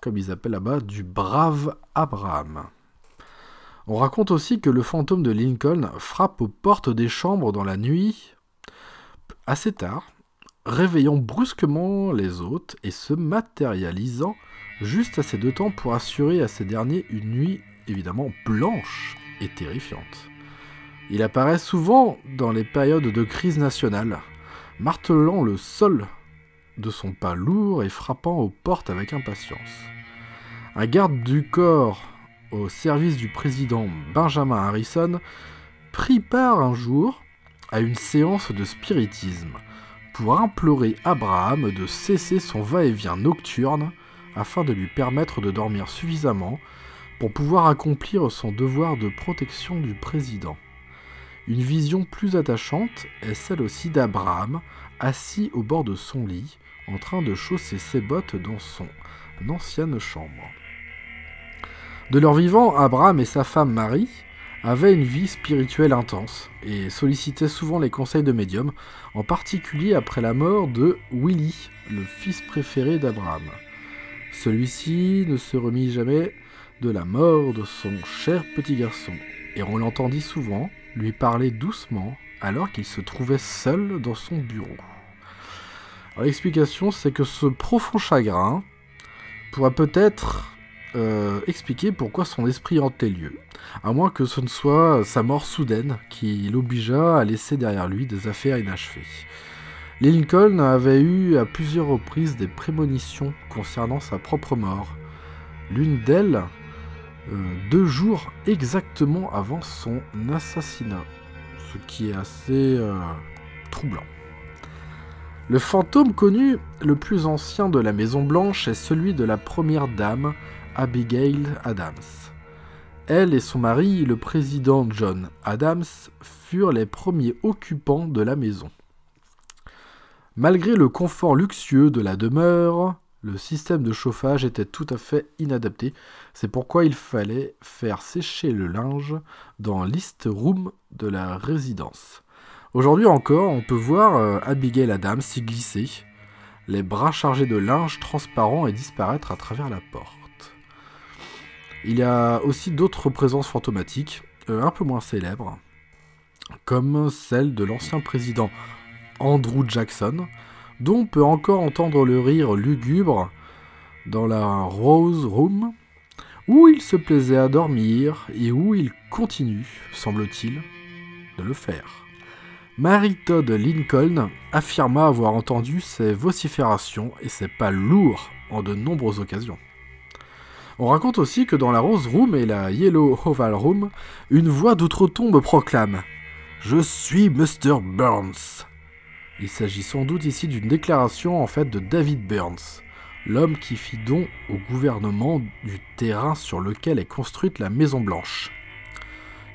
comme ils appellent là-bas, du brave Abraham. On raconte aussi que le fantôme de Lincoln frappe aux portes des chambres dans la nuit assez tard, réveillant brusquement les hôtes et se matérialisant juste assez de temps pour assurer à ces derniers une nuit évidemment blanche et terrifiante. Il apparaît souvent dans les périodes de crise nationale, martelant le sol de son pas lourd et frappant aux portes avec impatience. Un garde du corps au service du président Benjamin Harrison prit part un jour à une séance de spiritisme pour implorer Abraham de cesser son va-et-vient nocturne afin de lui permettre de dormir suffisamment pour pouvoir accomplir son devoir de protection du président. Une vision plus attachante est celle aussi d'Abraham, assis au bord de son lit, en train de chausser ses bottes dans son ancienne chambre. De leur vivant, Abraham et sa femme Marie avaient une vie spirituelle intense et sollicitaient souvent les conseils de médium, en particulier après la mort de Willy, le fils préféré d'Abraham. Celui-ci ne se remit jamais de la mort de son cher petit garçon, et on l'entendit souvent lui parler doucement alors qu'il se trouvait seul dans son bureau. L'explication, c'est que ce profond chagrin pourrait peut-être euh, expliquer pourquoi son esprit hante les lieux, à moins que ce ne soit sa mort soudaine qui l'obligea à laisser derrière lui des affaires inachevées. Lincoln avait eu à plusieurs reprises des prémonitions concernant sa propre mort. L'une d'elles, euh, deux jours exactement avant son assassinat, ce qui est assez euh, troublant. Le fantôme connu le plus ancien de la Maison Blanche est celui de la première dame, Abigail Adams. Elle et son mari, le président John Adams, furent les premiers occupants de la maison. Malgré le confort luxueux de la demeure, le système de chauffage était tout à fait inadapté. C'est pourquoi il fallait faire sécher le linge dans l'East Room de la résidence. Aujourd'hui encore, on peut voir euh, Abigail Adams s'y glisser, les bras chargés de linge transparent et disparaître à travers la porte. Il y a aussi d'autres présences fantomatiques, euh, un peu moins célèbres, comme celle de l'ancien président Andrew Jackson, dont on peut encore entendre le rire lugubre dans la Rose Room, où il se plaisait à dormir et où il continue, semble-t-il, de le faire. Mary Todd Lincoln affirma avoir entendu ces vociférations et ses pas lourds en de nombreuses occasions. On raconte aussi que dans la Rose Room et la Yellow Oval Room, une voix d'outre-tombe proclame Je suis Mr. Burns. Il s'agit sans doute ici d'une déclaration en fait de David Burns, l'homme qui fit don au gouvernement du terrain sur lequel est construite la Maison Blanche.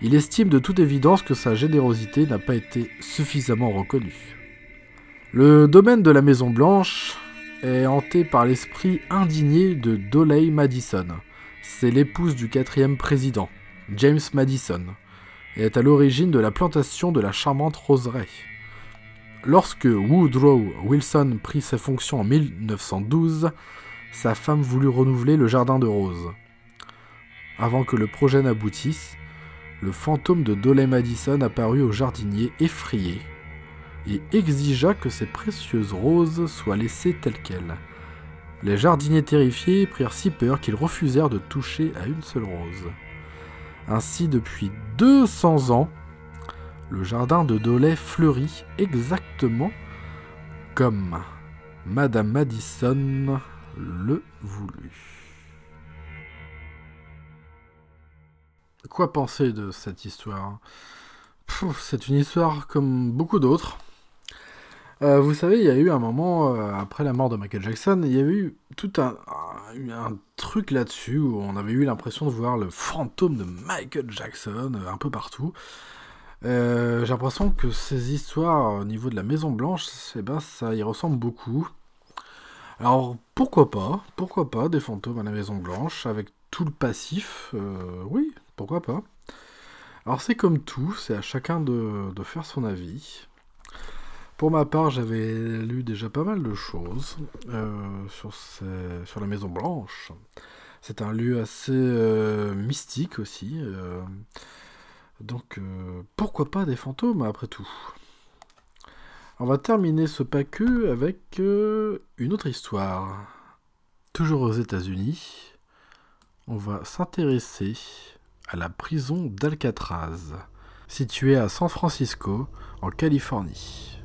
Il estime de toute évidence que sa générosité n'a pas été suffisamment reconnue. Le domaine de la Maison Blanche est hanté par l'esprit indigné de Doley Madison. C'est l'épouse du quatrième président, James Madison, et est à l'origine de la plantation de la charmante roseraie. Lorsque Woodrow Wilson prit ses fonctions en 1912, sa femme voulut renouveler le jardin de roses. Avant que le projet n'aboutisse, le fantôme de Doley Madison apparut au jardinier effrayé et exigea que ces précieuses roses soient laissées telles quelles. Les jardiniers terrifiés prirent si peur qu'ils refusèrent de toucher à une seule rose. Ainsi, depuis 200 ans, le jardin de Dolay fleurit exactement comme Madame Madison le voulut. Quoi penser de cette histoire? C'est une histoire comme beaucoup d'autres. Euh, vous savez, il y a eu un moment, euh, après la mort de Michael Jackson, il y a eu tout un, truc là-dessus où on avait eu l'impression de voir le fantôme de Michael Jackson euh, un peu partout. J'ai l'impression que ces histoires au niveau de la Maison Blanche, eh ben, ça y ressemble beaucoup. Alors pourquoi pas Pourquoi pas des fantômes à la Maison Blanche avec tout le passif Oui, pourquoi pas Alors c'est comme tout, c'est à chacun de faire son avis. Pour ma part, j'avais lu déjà pas mal de choses euh, sur, la Maison Blanche. C'est un lieu assez euh, mystique aussi. Euh. donc, pourquoi pas des fantômes après tout? On va terminer ce paqueux avec une autre histoire. Toujours aux États-Unis, on va s'intéresser à la prison d'Alcatraz, située à San Francisco, en Californie.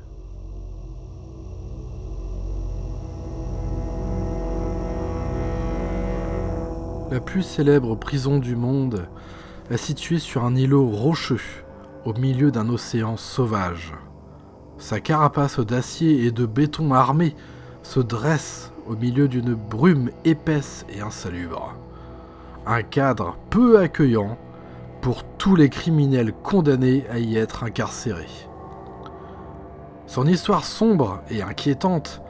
La plus célèbre prison du monde est située sur un îlot rocheux, au milieu d'un océan sauvage. Sa carapace d'acier et de béton armé se dresse au milieu d'une brume épaisse et insalubre. Un cadre peu accueillant pour tous les criminels condamnés à y être incarcérés. Son histoire sombre et inquiétante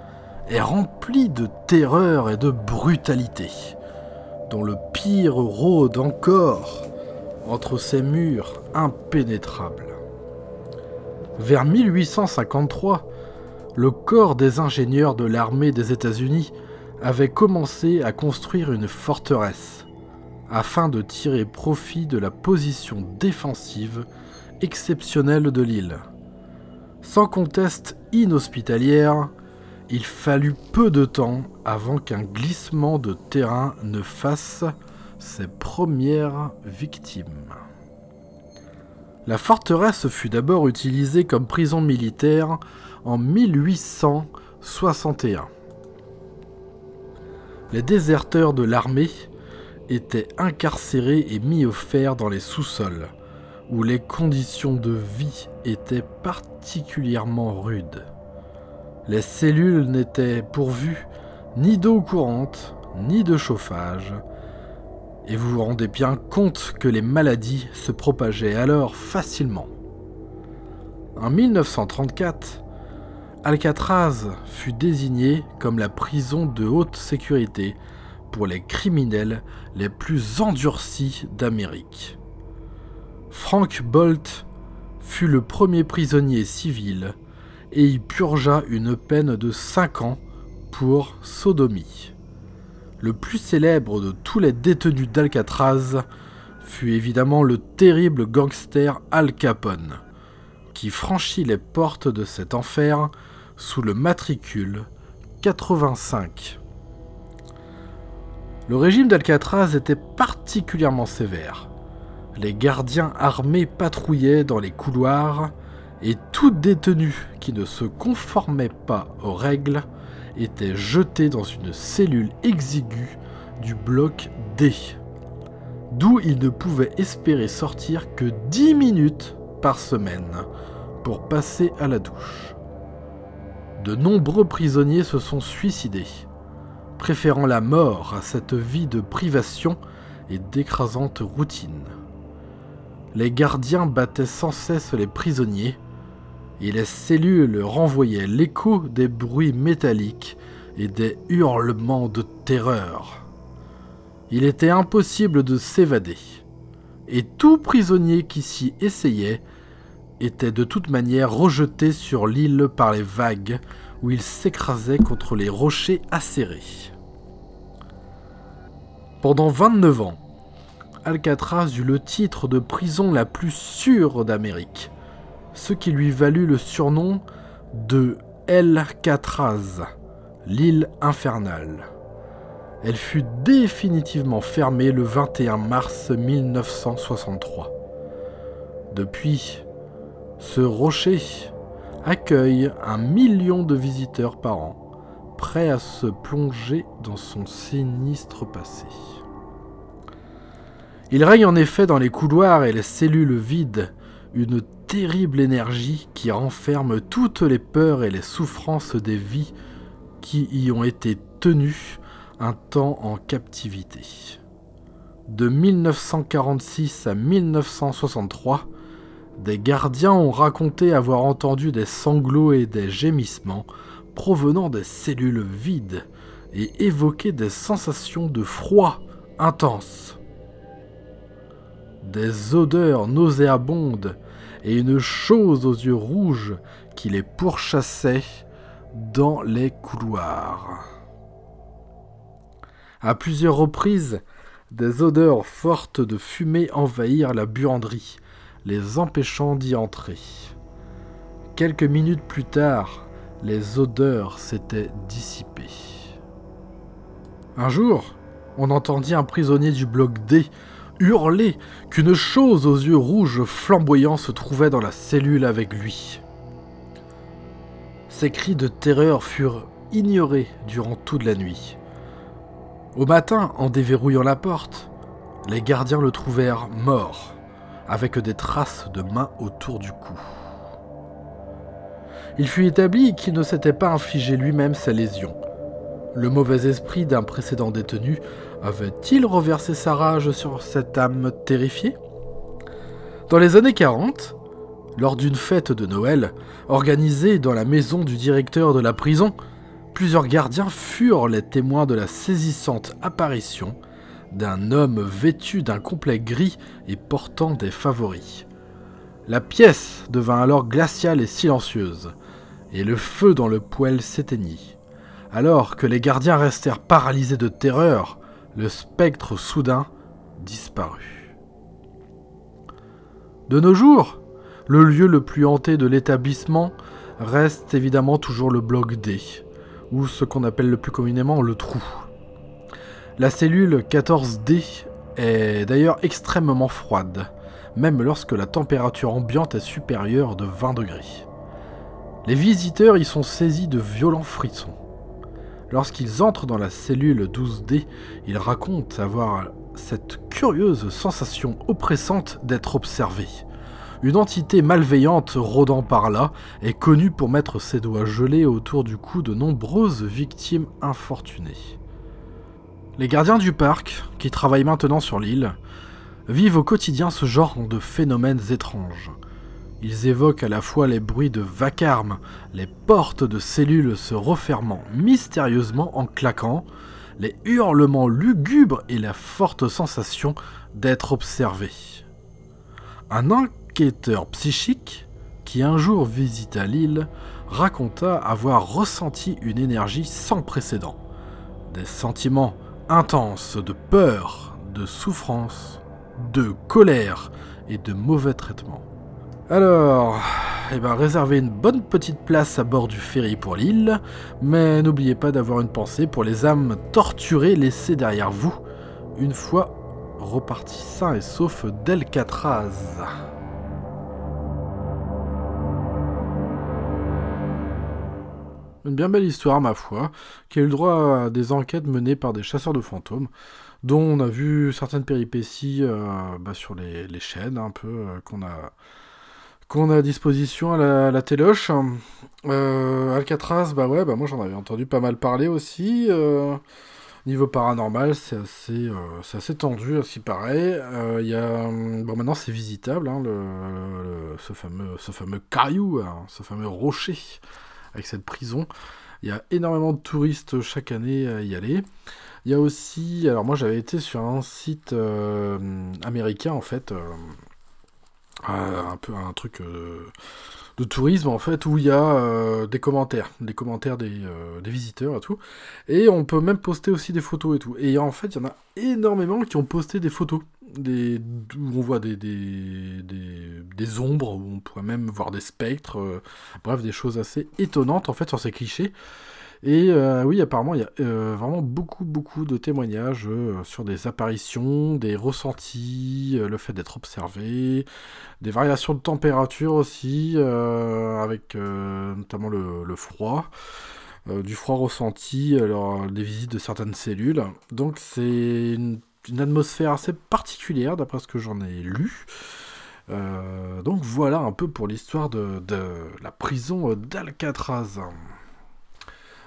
est remplie de terreur et de brutalité, le pire rôde encore entre ces murs impénétrables. Vers 1853, le corps des ingénieurs de l'armée des États-Unis avait commencé à construire une forteresse afin de tirer profit de la position défensive exceptionnelle de l'île. Sans conteste inhospitalière, il fallut peu de temps avant qu'un glissement de terrain ne fasse ses premières victimes. La forteresse fut d'abord utilisée comme prison militaire en 1861. Les déserteurs de l'armée étaient incarcérés et mis au fer dans les sous-sols, où les conditions de vie étaient particulièrement rudes. Les cellules n'étaient pourvues ni d'eau courante, ni de chauffage, et vous vous rendez bien compte que les maladies se propageaient alors facilement. En 1934, Alcatraz fut désigné comme la prison de haute sécurité pour les criminels les plus endurcis d'Amérique. Frank Bolt fut le premier prisonnier civil et y purgea une peine de 5 ans pour sodomie. Le plus célèbre de tous les détenus d'Alcatraz fut évidemment le terrible gangster Al Capone, qui franchit les portes de cet enfer sous le matricule 85. Le régime d'Alcatraz était particulièrement sévère. Les gardiens armés patrouillaient dans les couloirs et tout détenu qui ne se conformait pas aux règles était jeté dans une cellule exiguë du bloc D, d'où il ne pouvait espérer sortir que 10 minutes par semaine pour passer à la douche. De nombreux prisonniers se sont suicidés, préférant la mort à cette vie de privation et d'écrasante routine. Les gardiens battaient sans cesse les prisonniers, et les cellules renvoyaient l'écho des bruits métalliques et des hurlements de terreur. Il était impossible de s'évader, et tout prisonnier qui s'y essayait était de toute manière rejeté sur l'île par les vagues où il s'écrasait contre les rochers acérés. Pendant 29 ans, Alcatraz eut le titre de prison la plus sûre d'Amérique, ce qui lui valut le surnom de El Catraz, l'île infernale. Elle fut définitivement fermée le 21 mars 1963. Depuis, ce rocher accueille un million de visiteurs par an, prêts à se plonger dans son sinistre passé. Il règne en effet dans les couloirs et les cellules vides une terrible énergie qui renferme toutes les peurs et les souffrances des vies qui y ont été tenues un temps en captivité. De 1946 à 1963, des gardiens ont raconté avoir entendu des sanglots et des gémissements provenant des cellules vides et évoqué des sensations de froid intense. Des odeurs nauséabondes et une chose aux yeux rouges qui les pourchassait dans les couloirs. À plusieurs reprises, des odeurs fortes de fumée envahirent la buanderie, les empêchant d'y entrer. Quelques minutes plus tard, les odeurs s'étaient dissipées. Un jour, on entendit un prisonnier du bloc D hurler qu'une chose aux yeux rouges flamboyants se trouvait dans la cellule avec lui. Ces cris de terreur furent ignorés durant toute la nuit. Au matin, en déverrouillant la porte, les gardiens le trouvèrent mort, avec des traces de mains autour du cou. Il fut établi qu'il ne s'était pas infligé lui-même sa lésion. Le mauvais esprit d'un précédent détenu avait-il reversé sa rage sur cette âme terrifiée Dans les années 40, lors d'une fête de Noël, organisée dans la maison du directeur de la prison, plusieurs gardiens furent les témoins de la saisissante apparition d'un homme vêtu d'un complet gris et portant des favoris. La pièce devint alors glaciale et silencieuse, et le feu dans le poêle s'éteignit. Alors que les gardiens restèrent paralysés de terreur, le spectre soudain disparut. De nos jours, le lieu le plus hanté de l'établissement reste évidemment toujours le bloc D, ou ce qu'on appelle le plus communément le trou. La cellule 14D est d'ailleurs extrêmement froide, même lorsque la température ambiante est supérieure de 20 degrés. Les visiteurs y sont saisis de violents frissons. Lorsqu'ils entrent dans la cellule 12D, ils racontent avoir cette curieuse sensation oppressante d'être observés. Une entité malveillante rôdant par là est connue pour mettre ses doigts gelés autour du cou de nombreuses victimes infortunées. Les gardiens du parc, qui travaillent maintenant sur l'île, vivent au quotidien ce genre de phénomènes étranges. Ils évoquent à la fois les bruits de vacarme, les portes de cellules se refermant mystérieusement en claquant, les hurlements lugubres et la forte sensation d'être observé. Un enquêteur psychique, qui un jour visita l'île, raconta avoir ressenti une énergie sans précédent. Des sentiments intense de peur, de souffrance, de colère et de mauvais traitements. Alors, eh ben, réservez une bonne petite place à bord du ferry pour l'île, mais n'oubliez pas d'avoir une pensée pour les âmes torturées laissées derrière vous, une fois repartis sains et saufs d'Alcatraz. Une bien belle histoire, ma foi, qui a eu le droit à des enquêtes menées par des chasseurs de fantômes, dont on a vu certaines péripéties euh, bah, sur les, chaînes, un peu, euh, qu'on a qu'on a à disposition à la, téloche. Euh, Alcatraz, bah ouais, bah moi j'en avais entendu pas mal parler aussi. niveau paranormal, c'est assez, assez tendu, aussi pareil. Il y a, bon, maintenant c'est visitable, hein, le, ce, fameux, ce fameux caillou, hein, ce fameux rocher avec cette prison. Il y a énormément de touristes chaque année à y aller. Il y a aussi, alors moi j'avais été sur un site euh, américain en fait, euh, euh, un peu un truc de tourisme en fait où il y a des commentaires, des commentaires des, des, visiteurs et tout. Et on peut même poster aussi des photos et tout. Et en fait il y en a énormément qui ont posté des photos des, où on voit des, des, des, ombres, où on pourrait même voir des spectres, euh, bref, des choses assez étonnantes en fait sur ces clichés. Et euh, oui, apparemment, il y a euh, vraiment beaucoup, beaucoup de témoignages sur des apparitions, des ressentis, le fait d'être observé, des variations de température aussi, avec notamment le, froid. du froid ressenti, alors des visites de certaines cellules. Donc c'est une atmosphère assez particulière d'après ce que j'en ai lu. Euh, donc voilà un peu pour l'histoire de, la prison d'Alcatraz.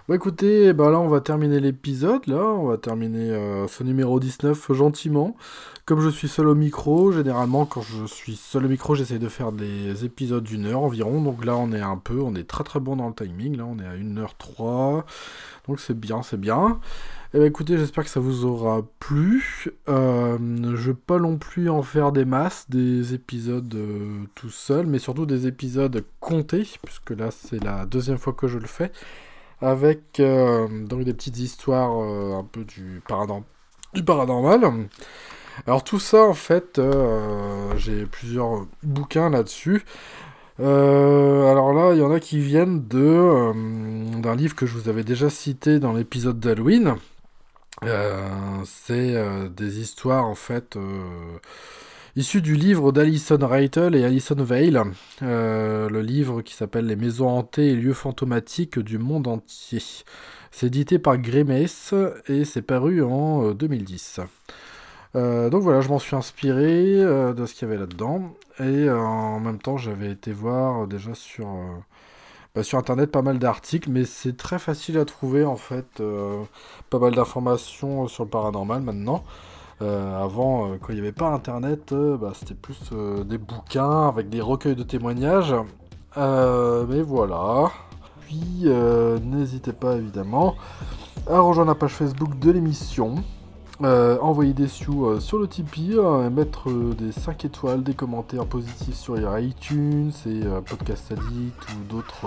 Bon écoutez, bah là on va terminer l'épisode, là on va terminer euh, ce numéro 19 gentiment. Comme je suis seul au micro, généralement quand je suis seul au micro j'essaie de faire des épisodes d'une heure environ. Donc là on est un peu, on est très très bon dans le timing, là on est à 1h03. Donc c'est bien, c'est bien. Eh ben, écoutez, j'espère que ça vous aura plu. Euh, je vais pas non plus en faire des masses, des épisodes euh, tout seul, mais surtout des épisodes comptés, puisque là c'est la deuxième fois que je le fais, avec euh, donc des petites histoires un peu du, du paranormal. Alors tout ça, en fait, j'ai plusieurs bouquins là-dessus. Euh, alors là, il y en a qui viennent de euh, d'un livre que je vous avais déjà cité dans l'épisode d'Halloween. Euh, c'est des histoires en fait issues du livre d'Alison Reitel et Alison Vale, le livre qui s'appelle Les maisons hantées et lieux fantomatiques du monde entier. C'est édité par Grimace et c'est paru en 2010. Euh, donc voilà, je m'en suis inspiré euh, de ce qu'il y avait là-dedans. Et euh, en même temps, j'avais été voir déjà sur, bah, sur Internet pas mal d'articles, mais c'est très facile à trouver en fait, pas mal d'informations sur le paranormal maintenant. Avant, quand il n'y avait pas Internet, bah, c'était plus des bouquins avec des recueils de témoignages. mais voilà. Puis, n'hésitez pas évidemment à rejoindre la page Facebook de l'émission. Euh, envoyer des sioux euh, sur le Tipeee, euh, mettre des 5 étoiles, des commentaires positifs sur iTunes et Podcast Addict ou d'autres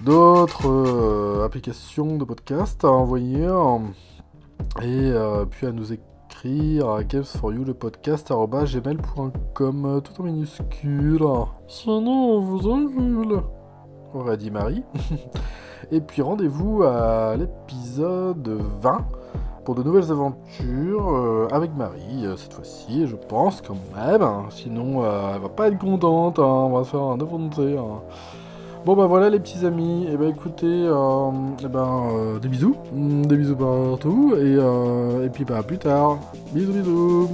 d'autres applications de podcast à envoyer et puis à nous écrire à games for you le podcast gmail.com tout en minuscule. Sinon on vous engueule, aurait dit Marie. et puis rendez-vous à l'épisode 20 pour de nouvelles aventures euh, avec Marie euh, cette fois-ci, je pense quand même. Hein. sinon, euh, elle va pas être contente, hein. on va se faire un. Hein. Bon bah voilà les petits amis, et eh bah ben, écoutez, et eh ben, des bisous, mm, des bisous partout, et, et puis bah à plus tard. Bisous bisous